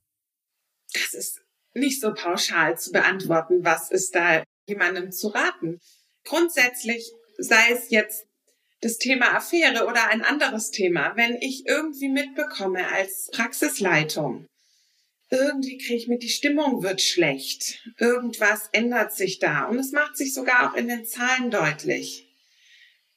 Das ist nicht so pauschal zu beantworten, was ist da jemandem zu raten. Grundsätzlich sei es jetzt das Thema Affäre oder ein anderes Thema, wenn ich irgendwie mitbekomme als Praxisleitung, irgendwie kriege ich mit, die Stimmung wird schlecht. Irgendwas ändert sich da. Und es macht sich sogar auch in den Zahlen deutlich.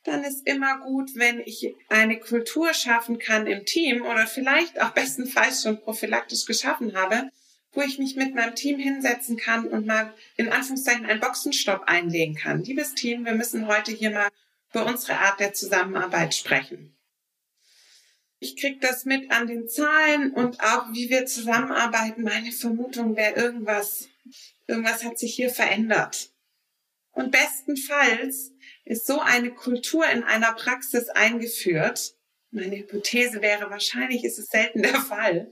Dann ist immer gut, wenn ich eine Kultur schaffen kann im Team oder vielleicht auch bestenfalls schon prophylaktisch geschaffen habe, wo ich mich mit meinem Team hinsetzen kann und mal in Anführungszeichen einen Boxenstopp einlegen kann. Liebes Team, wir müssen heute hier mal über unsere Art der Zusammenarbeit sprechen. Ich kriege das mit an den Zahlen und auch wie wir zusammenarbeiten. Meine Vermutung wäre irgendwas, irgendwas hat sich hier verändert. Und bestenfalls ist so eine Kultur in einer Praxis eingeführt. Meine Hypothese wäre, wahrscheinlich ist es selten der Fall.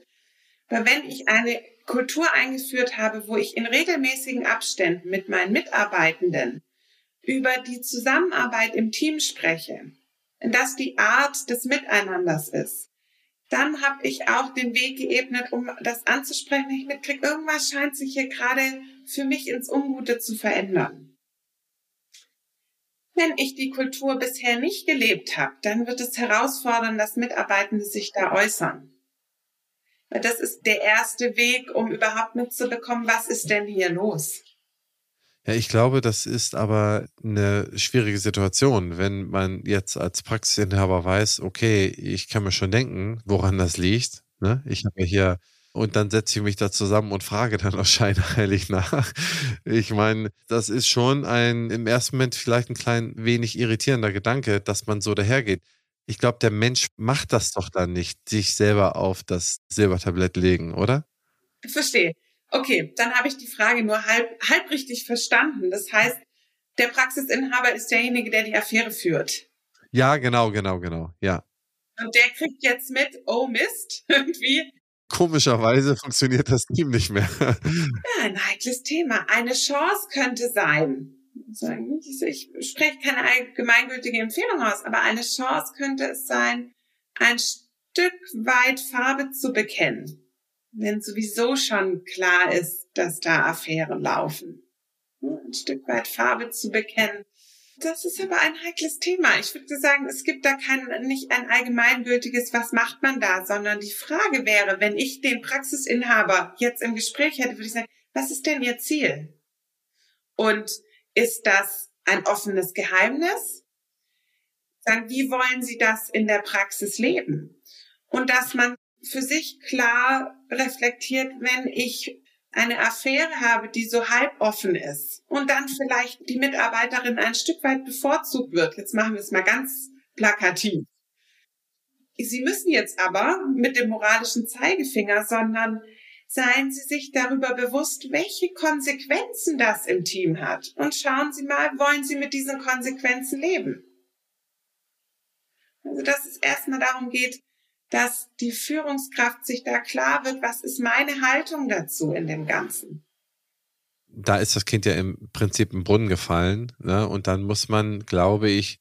Aber wenn ich eine Kultur eingeführt habe, wo ich in regelmäßigen Abständen mit meinen Mitarbeitenden über die Zusammenarbeit im Team spreche, das die Art des Miteinanders ist, dann habe ich auch den Weg geebnet, um das anzusprechen. Ich mitkriege, irgendwas scheint sich hier gerade für mich ins Ungute zu verändern. Wenn ich die Kultur bisher nicht gelebt habe, dann wird es herausfordern, dass Mitarbeitende sich da äußern. Das ist der erste Weg, um überhaupt mitzubekommen, was ist denn hier los. Ja, ich glaube, das ist aber eine schwierige Situation, wenn man jetzt als Praxisinhaber weiß, okay, ich kann mir schon denken, woran das liegt. Ne? Ich habe hier und dann setze ich mich da zusammen und frage dann auch scheinheilig nach. Ich meine, das ist schon ein im ersten Moment vielleicht ein klein wenig irritierender Gedanke, dass man so dahergeht. Ich glaube, der Mensch macht das doch dann nicht, sich selber auf das Silbertablett legen, oder? Verstehe. Okay, dann habe ich die Frage nur halb, halb richtig verstanden. Das heißt, der Praxisinhaber ist derjenige, der die Affäre führt. Ja, genau, genau, genau, ja. Und der kriegt jetzt mit, oh Mist, irgendwie. Komischerweise funktioniert das Team nicht mehr. ja, ein heikles Thema. Eine Chance könnte sein. Ich spreche keine allgemeingültige Empfehlung aus, aber eine Chance könnte es sein, ein Stück weit Farbe zu bekennen wenn sowieso schon klar ist, dass da Affären laufen. Ein Stück weit Farbe zu bekennen. Das ist aber ein heikles Thema. Ich würde sagen, es gibt da kein, nicht ein allgemeingültiges, was macht man da, sondern die Frage wäre, wenn ich den Praxisinhaber jetzt im Gespräch hätte, würde ich sagen, was ist denn Ihr Ziel? Und ist das ein offenes Geheimnis? Sagen, wie wollen Sie das in der Praxis leben? Und dass man für sich klar reflektiert, wenn ich eine Affäre habe, die so halboffen ist und dann vielleicht die Mitarbeiterin ein Stück weit bevorzugt wird. Jetzt machen wir es mal ganz plakativ. Sie müssen jetzt aber mit dem moralischen Zeigefinger, sondern seien Sie sich darüber bewusst, welche Konsequenzen das im Team hat. Und schauen Sie mal, wollen Sie mit diesen Konsequenzen leben? Also, dass es erstmal darum geht, dass die Führungskraft sich da klar wird, was ist meine Haltung dazu in dem Ganzen. Da ist das Kind ja im Prinzip im Brunnen gefallen. Ne? Und dann muss man, glaube ich,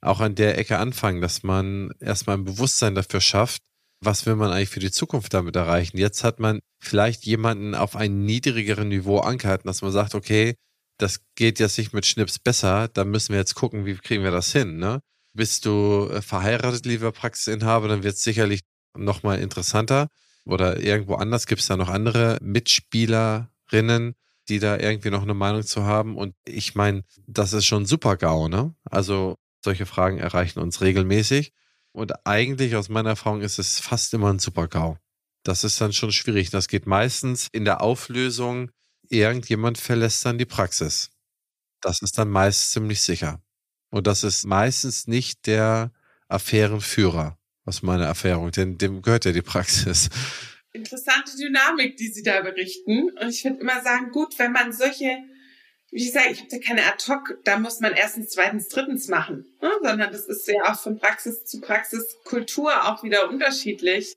auch an der Ecke anfangen, dass man erstmal ein Bewusstsein dafür schafft, was will man eigentlich für die Zukunft damit erreichen. Jetzt hat man vielleicht jemanden auf ein niedrigeren Niveau angehalten, dass man sagt, okay, das geht jetzt nicht mit Schnips besser, da müssen wir jetzt gucken, wie kriegen wir das hin. Ne? Bist du äh, verheiratet, lieber Praxisinhaber, dann wird es sicherlich nochmal interessanter. Oder irgendwo anders gibt es da noch andere Mitspielerinnen, die da irgendwie noch eine Meinung zu haben. Und ich meine, das ist schon super GAU, ne? Also solche Fragen erreichen uns regelmäßig. Und eigentlich aus meiner Erfahrung ist es fast immer ein super GAU. Das ist dann schon schwierig. Das geht meistens in der Auflösung, irgendjemand verlässt dann die Praxis. Das ist dann meist ziemlich sicher. Und das ist meistens nicht der Affärenführer, aus meiner Erfahrung, denn dem gehört ja die Praxis. Interessante Dynamik, die Sie da berichten. Und ich würde immer sagen, gut, wenn man solche, wie ich sage, ich habe da keine Ad-Hoc, da muss man erstens, zweitens, drittens machen, ne? sondern das ist ja auch von Praxis zu Praxis Kultur auch wieder unterschiedlich.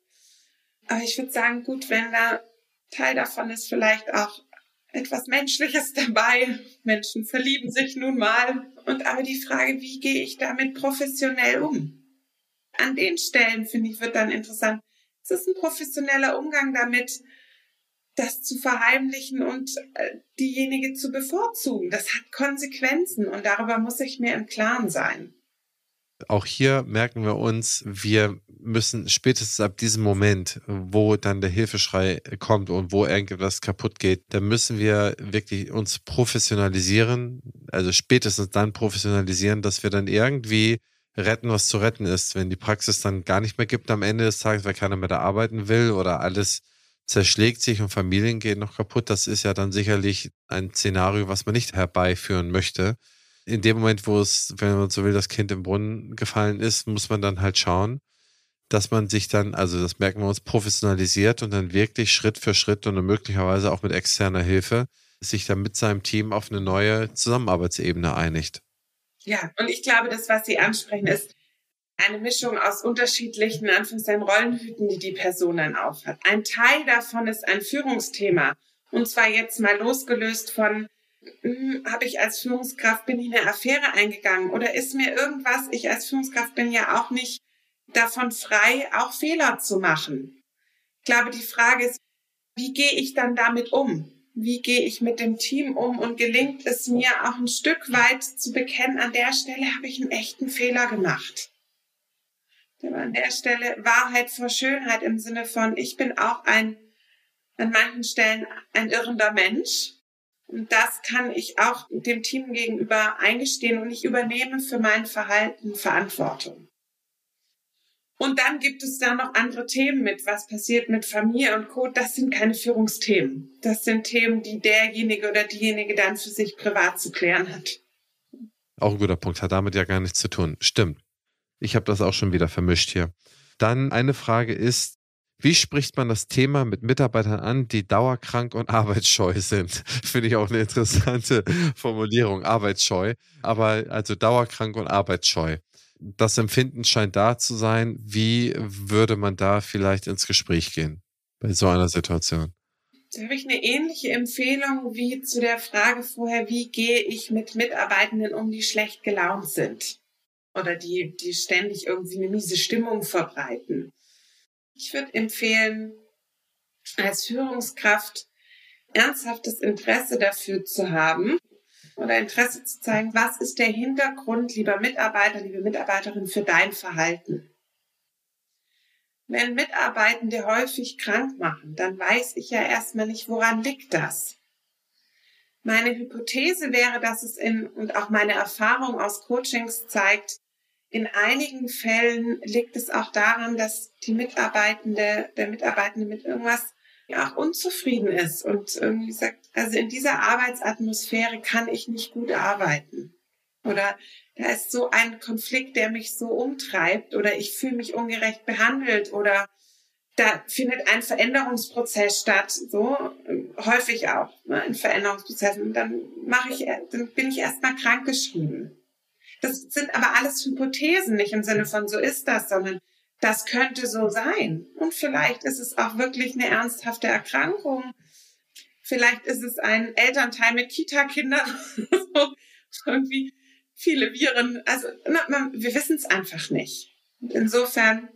Aber ich würde sagen, gut, wenn da Teil davon ist vielleicht auch etwas Menschliches dabei. Menschen verlieben sich nun mal. Und aber die Frage, wie gehe ich damit professionell um? An den Stellen, finde ich, wird dann interessant. Es ist ein professioneller Umgang damit, das zu verheimlichen und äh, diejenige zu bevorzugen. Das hat Konsequenzen und darüber muss ich mir im Klaren sein auch hier merken wir uns, wir müssen spätestens ab diesem Moment, wo dann der Hilfeschrei kommt und wo irgendwas kaputt geht, da müssen wir wirklich uns professionalisieren, also spätestens dann professionalisieren, dass wir dann irgendwie retten, was zu retten ist. Wenn die Praxis dann gar nicht mehr gibt am Ende des Tages, weil keiner mehr da arbeiten will oder alles zerschlägt sich und Familien gehen noch kaputt, das ist ja dann sicherlich ein Szenario, was man nicht herbeiführen möchte in dem Moment, wo es, wenn man so will, das Kind im Brunnen gefallen ist, muss man dann halt schauen, dass man sich dann, also das merken wir uns, professionalisiert und dann wirklich Schritt für Schritt und möglicherweise auch mit externer Hilfe sich dann mit seinem Team auf eine neue Zusammenarbeitsebene einigt. Ja, und ich glaube, das, was Sie ansprechen, ist eine Mischung aus unterschiedlichen Anführungszeichen Rollenhüten, die die Person dann aufhat. Ein Teil davon ist ein Führungsthema. Und zwar jetzt mal losgelöst von, hm, habe ich als Führungskraft, bin ich eine Affäre eingegangen oder ist mir irgendwas, ich als Führungskraft bin ja auch nicht davon frei, auch Fehler zu machen. Ich glaube, die Frage ist, wie gehe ich dann damit um? Wie gehe ich mit dem Team um und gelingt es mir auch ein Stück weit zu bekennen, an der Stelle habe ich einen echten Fehler gemacht. An der Stelle Wahrheit vor Schönheit im Sinne von, ich bin auch ein, an manchen Stellen ein irrender Mensch. Und das kann ich auch dem Team gegenüber eingestehen und ich übernehme für mein Verhalten Verantwortung. Und dann gibt es da noch andere Themen mit, was passiert mit Familie und Co. Das sind keine Führungsthemen. Das sind Themen, die derjenige oder diejenige dann für sich privat zu klären hat. Auch ein guter Punkt, hat damit ja gar nichts zu tun. Stimmt. Ich habe das auch schon wieder vermischt hier. Dann eine Frage ist, wie spricht man das Thema mit Mitarbeitern an, die dauerkrank und arbeitsscheu sind? Finde ich auch eine interessante Formulierung, arbeitsscheu. Aber also dauerkrank und arbeitsscheu das Empfinden scheint da zu sein. Wie würde man da vielleicht ins Gespräch gehen bei so einer Situation? Da habe ich eine ähnliche Empfehlung wie zu der Frage vorher, wie gehe ich mit Mitarbeitenden um, die schlecht gelaunt sind oder die, die ständig irgendwie eine miese Stimmung verbreiten. Ich würde empfehlen, als Führungskraft ernsthaftes Interesse dafür zu haben, oder Interesse zu zeigen, was ist der Hintergrund, lieber Mitarbeiter, liebe Mitarbeiterin, für dein Verhalten. Wenn Mitarbeitende häufig krank machen, dann weiß ich ja erstmal nicht, woran liegt das. Meine Hypothese wäre, dass es in, und auch meine Erfahrung aus Coachings zeigt, in einigen Fällen liegt es auch daran, dass die Mitarbeitende, der Mitarbeitende mit irgendwas auch unzufrieden ist und irgendwie sagt, also in dieser Arbeitsatmosphäre kann ich nicht gut arbeiten. Oder da ist so ein Konflikt, der mich so umtreibt oder ich fühle mich ungerecht behandelt oder da findet ein Veränderungsprozess statt, so häufig auch ne, ein Veränderungsprozess. Und dann mache ich, dann bin ich erstmal krankgeschrieben. Das sind aber alles Hypothesen, nicht im Sinne von so ist das, sondern das könnte so sein. Und vielleicht ist es auch wirklich eine ernsthafte Erkrankung. Vielleicht ist es ein Elternteil mit Kita-Kindern. irgendwie viele Viren. Also wir wissen es einfach nicht. Insofern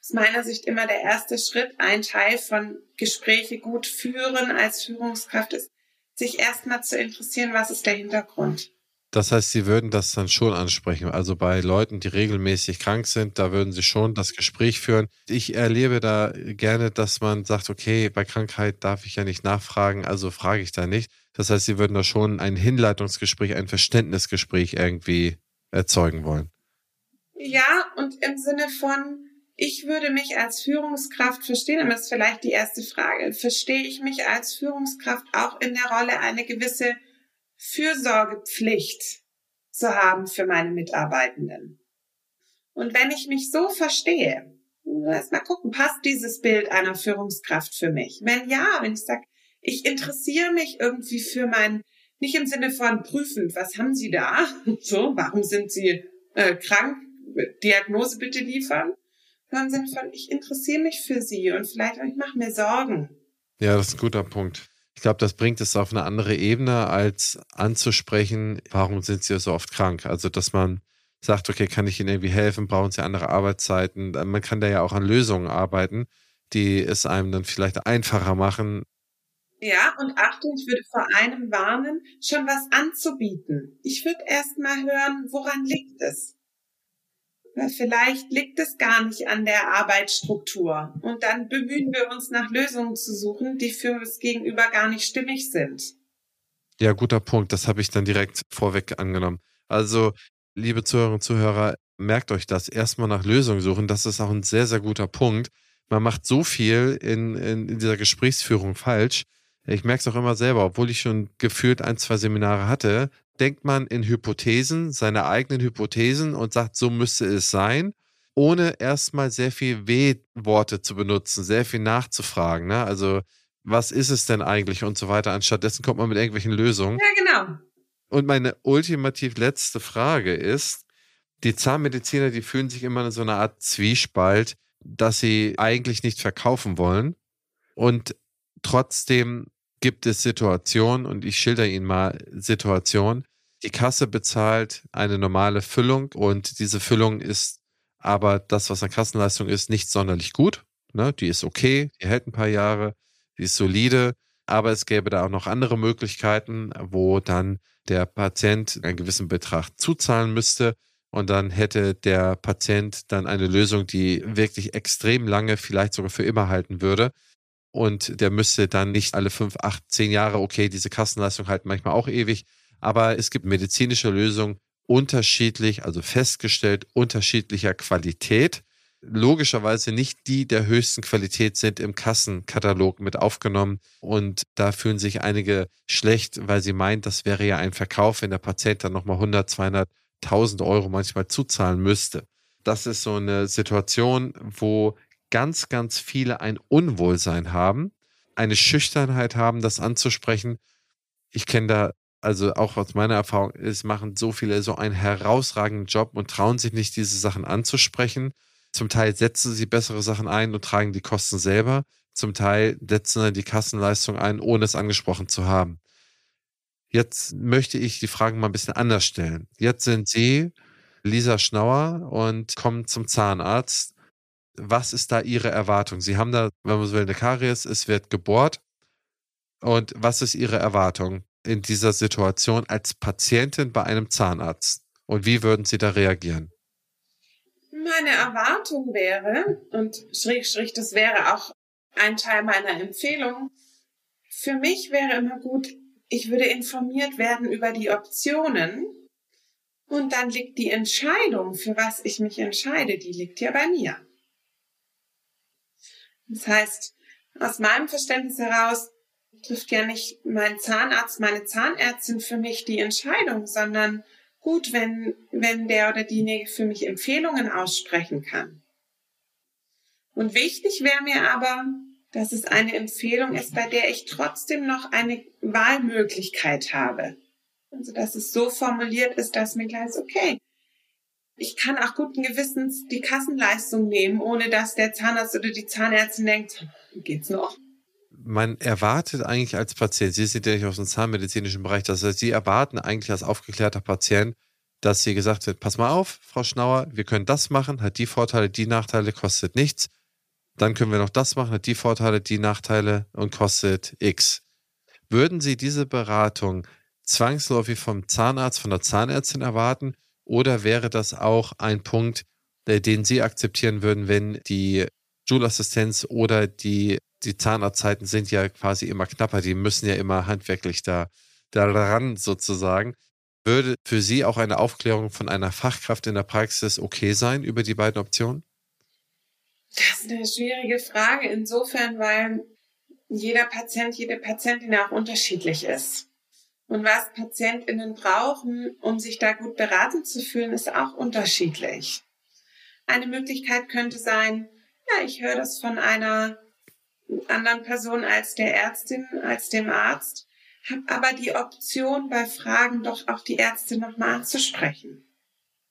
aus meiner Sicht immer der erste Schritt, ein Teil von Gespräche gut führen als Führungskraft ist, sich erstmal zu interessieren, was ist der Hintergrund. Das heißt, Sie würden das dann schon ansprechen. Also bei Leuten, die regelmäßig krank sind, da würden Sie schon das Gespräch führen. Ich erlebe da gerne, dass man sagt, okay, bei Krankheit darf ich ja nicht nachfragen, also frage ich da nicht. Das heißt, Sie würden da schon ein Hinleitungsgespräch, ein Verständnisgespräch irgendwie erzeugen wollen. Ja, und im Sinne von, ich würde mich als Führungskraft verstehen, das ist vielleicht die erste Frage, verstehe ich mich als Führungskraft auch in der Rolle, eine gewisse Fürsorgepflicht zu haben für meine Mitarbeitenden. Und wenn ich mich so verstehe, lass mal gucken, passt dieses Bild einer Führungskraft für mich? Wenn ja, wenn ich sage, ich interessiere mich irgendwie für mein, nicht im Sinne von prüfend, was haben Sie da? So, warum sind Sie äh, krank? Diagnose bitte liefern. Sondern im Sinne von, ich interessiere mich für Sie und vielleicht ich mache mir Sorgen. Ja, das ist ein guter Punkt. Ich glaube, das bringt es auf eine andere Ebene, als anzusprechen, warum sind Sie so oft krank? Also, dass man sagt, okay, kann ich Ihnen irgendwie helfen? Brauchen Sie andere Arbeitszeiten? Man kann da ja auch an Lösungen arbeiten, die es einem dann vielleicht einfacher machen. Ja, und Achtung, ich würde vor einem warnen, schon was anzubieten. Ich würde erst mal hören, woran liegt es? Vielleicht liegt es gar nicht an der Arbeitsstruktur. Und dann bemühen wir uns nach Lösungen zu suchen, die für das Gegenüber gar nicht stimmig sind. Ja, guter Punkt. Das habe ich dann direkt vorweg angenommen. Also, liebe Zuhörerinnen und Zuhörer, merkt euch das. Erstmal nach Lösungen suchen. Das ist auch ein sehr, sehr guter Punkt. Man macht so viel in, in, in dieser Gesprächsführung falsch. Ich merke es auch immer selber, obwohl ich schon gefühlt ein, zwei Seminare hatte, denkt man in Hypothesen, seine eigenen Hypothesen und sagt, so müsste es sein. ohne erstmal sehr viel W-Worte zu benutzen, sehr viel nachzufragen. Ne? Also, was ist es denn eigentlich und so weiter. Anstattdessen kommt man mit irgendwelchen Lösungen. Ja, genau. Und meine ultimativ letzte Frage ist, die Zahnmediziner, die fühlen sich immer in so einer Art Zwiespalt, dass sie eigentlich nicht verkaufen wollen. Und trotzdem gibt es Situationen, und ich schilder Ihnen mal Situationen, die Kasse bezahlt eine normale Füllung und diese Füllung ist aber das, was an Kassenleistung ist, nicht sonderlich gut. Ne? Die ist okay, die hält ein paar Jahre, die ist solide, aber es gäbe da auch noch andere Möglichkeiten, wo dann der Patient einen gewissen Betrag zuzahlen müsste und dann hätte der Patient dann eine Lösung, die wirklich extrem lange, vielleicht sogar für immer halten würde. Und der müsste dann nicht alle fünf, acht, zehn Jahre, okay, diese Kassenleistung halten manchmal auch ewig, aber es gibt medizinische Lösungen unterschiedlich, also festgestellt unterschiedlicher Qualität. Logischerweise nicht die der höchsten Qualität sind im Kassenkatalog mit aufgenommen. Und da fühlen sich einige schlecht, weil sie meint, das wäre ja ein Verkauf, wenn der Patient dann nochmal 100, 200 1000 Euro manchmal zuzahlen müsste. Das ist so eine Situation, wo ganz, ganz viele ein Unwohlsein haben, eine Schüchternheit haben, das anzusprechen. Ich kenne da, also auch aus meiner Erfahrung, es machen so viele so einen herausragenden Job und trauen sich nicht, diese Sachen anzusprechen. Zum Teil setzen sie bessere Sachen ein und tragen die Kosten selber. Zum Teil setzen sie die Kassenleistung ein, ohne es angesprochen zu haben. Jetzt möchte ich die Fragen mal ein bisschen anders stellen. Jetzt sind Sie Lisa Schnauer und kommen zum Zahnarzt. Was ist da Ihre Erwartung? Sie haben da, wenn man so will, eine Karies, es wird gebohrt. Und was ist Ihre Erwartung in dieser Situation als Patientin bei einem Zahnarzt? Und wie würden Sie da reagieren? Meine Erwartung wäre, und schräg, schräg, das wäre auch ein Teil meiner Empfehlung, für mich wäre immer gut, ich würde informiert werden über die Optionen und dann liegt die Entscheidung, für was ich mich entscheide, die liegt ja bei mir. Das heißt, aus meinem Verständnis heraus trifft ja nicht mein Zahnarzt, meine Zahnärztin für mich die Entscheidung, sondern gut, wenn, wenn der oder diejenige für mich Empfehlungen aussprechen kann. Und wichtig wäre mir aber, dass es eine Empfehlung ist, bei der ich trotzdem noch eine Wahlmöglichkeit habe. Also dass es so formuliert ist, dass mir klar ist, okay, ich kann auch guten Gewissens die Kassenleistung nehmen, ohne dass der Zahnarzt oder die Zahnärztin denkt, geht's noch? Man erwartet eigentlich als Patient, Sie sind ja nicht aus dem zahnmedizinischen Bereich, das heißt, Sie erwarten eigentlich als aufgeklärter Patient, dass Sie gesagt wird, pass mal auf, Frau Schnauer, wir können das machen, hat die Vorteile, die Nachteile, kostet nichts dann können wir noch das machen, hat die Vorteile, die Nachteile und kostet X. Würden Sie diese Beratung zwangsläufig vom Zahnarzt, von der Zahnärztin erwarten oder wäre das auch ein Punkt, den Sie akzeptieren würden, wenn die Schulassistenz oder die, die Zahnarztzeiten sind ja quasi immer knapper, die müssen ja immer handwerklich da daran sozusagen. Würde für Sie auch eine Aufklärung von einer Fachkraft in der Praxis okay sein über die beiden Optionen? Das ist eine schwierige Frage insofern, weil jeder Patient, jede Patientin auch unterschiedlich ist. Und was PatientInnen brauchen, um sich da gut beraten zu fühlen, ist auch unterschiedlich. Eine Möglichkeit könnte sein, ja, ich höre das von einer anderen Person als der Ärztin, als dem Arzt, habe aber die Option, bei Fragen doch auch die Ärztin nochmal anzusprechen.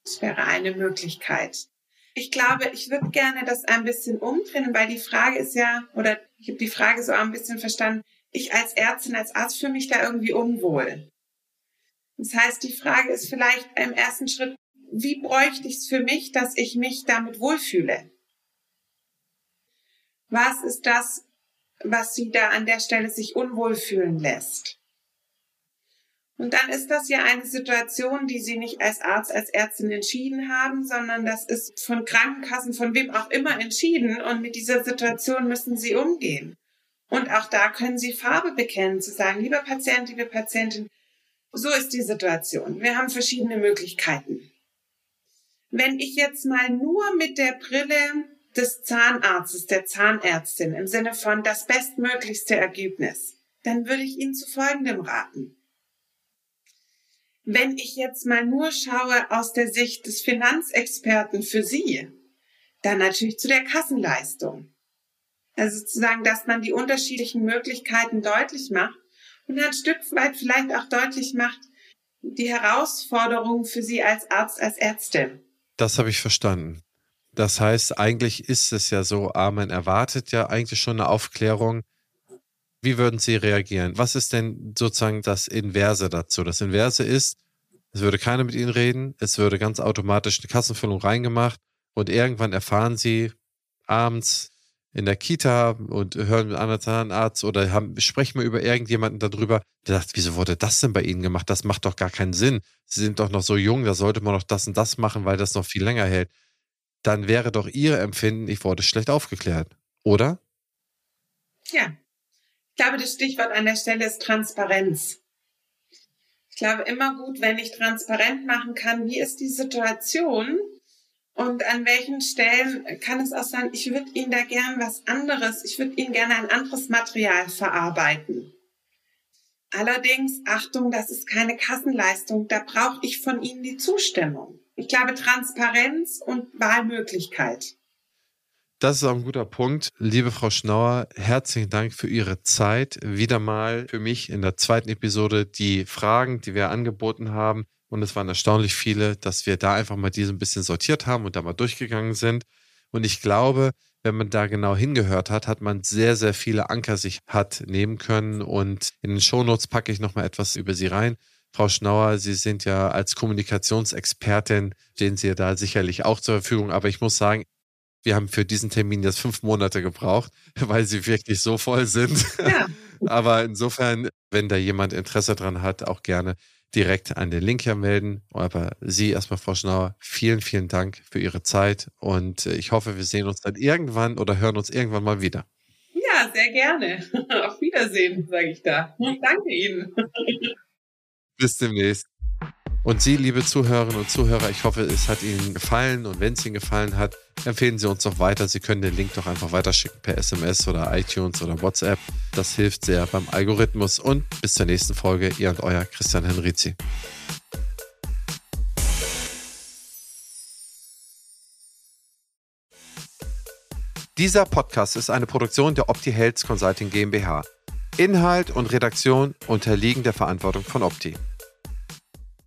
Das wäre eine Möglichkeit. Ich glaube, ich würde gerne das ein bisschen umdrehen, weil die Frage ist ja, oder ich habe die Frage so ein bisschen verstanden, ich als Ärztin, als Arzt fühle mich da irgendwie unwohl. Das heißt, die Frage ist vielleicht im ersten Schritt, wie bräuchte ich es für mich, dass ich mich damit wohlfühle? Was ist das, was Sie da an der Stelle sich unwohl fühlen lässt? Und dann ist das ja eine Situation, die Sie nicht als Arzt, als Ärztin entschieden haben, sondern das ist von Krankenkassen, von wem auch immer entschieden. Und mit dieser Situation müssen Sie umgehen. Und auch da können Sie Farbe bekennen, zu sagen, lieber Patient, liebe Patientin, so ist die Situation. Wir haben verschiedene Möglichkeiten. Wenn ich jetzt mal nur mit der Brille des Zahnarztes, der Zahnärztin im Sinne von das bestmöglichste Ergebnis, dann würde ich Ihnen zu Folgendem raten. Wenn ich jetzt mal nur schaue aus der Sicht des Finanzexperten für Sie, Dann natürlich zu der Kassenleistung. Also sozusagen, dass man die unterschiedlichen Möglichkeiten deutlich macht und ein Stück weit vielleicht auch deutlich macht, die Herausforderungen für Sie als Arzt, als Ärztin. Das habe ich verstanden. Das heißt, eigentlich ist es ja so, A, man erwartet ja eigentlich schon eine Aufklärung. Wie würden Sie reagieren? Was ist denn sozusagen das Inverse dazu? Das Inverse ist, es würde keiner mit Ihnen reden, es würde ganz automatisch eine Kassenfüllung reingemacht und irgendwann erfahren Sie abends, in der Kita und hören mit einem Zahnarzt oder haben, sprechen wir über irgendjemanden darüber, der sagt, wieso wurde das denn bei Ihnen gemacht? Das macht doch gar keinen Sinn. Sie sind doch noch so jung, da sollte man doch das und das machen, weil das noch viel länger hält. Dann wäre doch Ihr Empfinden, ich wurde schlecht aufgeklärt, oder? Ja. Ich glaube, das Stichwort an der Stelle ist Transparenz. Ich glaube immer gut, wenn ich transparent machen kann, wie ist die Situation und an welchen Stellen kann es auch sein, ich würde Ihnen da gern was anderes, ich würde Ihnen gerne ein anderes Material verarbeiten. Allerdings, Achtung, das ist keine Kassenleistung, da brauche ich von Ihnen die Zustimmung. Ich glaube, Transparenz und Wahlmöglichkeit. Das ist auch ein guter Punkt. Liebe Frau Schnauer, herzlichen Dank für Ihre Zeit. Wieder mal für mich in der zweiten Episode die Fragen, die wir angeboten haben, und es waren erstaunlich viele, dass wir da einfach mal diese ein bisschen sortiert haben und da mal durchgegangen sind. Und ich glaube, wenn man da genau hingehört hat, hat man sehr, sehr viele Anker sich hat nehmen können. Und in den Shownotes packe ich nochmal etwas über Sie rein. Frau Schnauer, Sie sind ja als Kommunikationsexpertin, stehen Sie ja da sicherlich auch zur Verfügung. Aber ich muss sagen, wir haben für diesen Termin jetzt fünf Monate gebraucht, weil Sie wirklich so voll sind. Ja. Aber insofern, wenn da jemand Interesse dran hat, auch gerne direkt an den Link hier melden. Aber Sie erstmal, Frau Schnauer, vielen, vielen Dank für Ihre Zeit und äh, ich hoffe, wir sehen uns dann irgendwann oder hören uns irgendwann mal wieder. Ja, sehr gerne. Auf Wiedersehen, sage ich da. Danke Ihnen. Bis demnächst. Und Sie, liebe Zuhörerinnen und Zuhörer, ich hoffe, es hat Ihnen gefallen. Und wenn es Ihnen gefallen hat, empfehlen Sie uns doch weiter. Sie können den Link doch einfach weiterschicken per SMS oder iTunes oder WhatsApp. Das hilft sehr beim Algorithmus. Und bis zur nächsten Folge, Ihr und Euer Christian Henrizi. Dieser Podcast ist eine Produktion der Opti Health Consulting GmbH. Inhalt und Redaktion unterliegen der Verantwortung von Opti.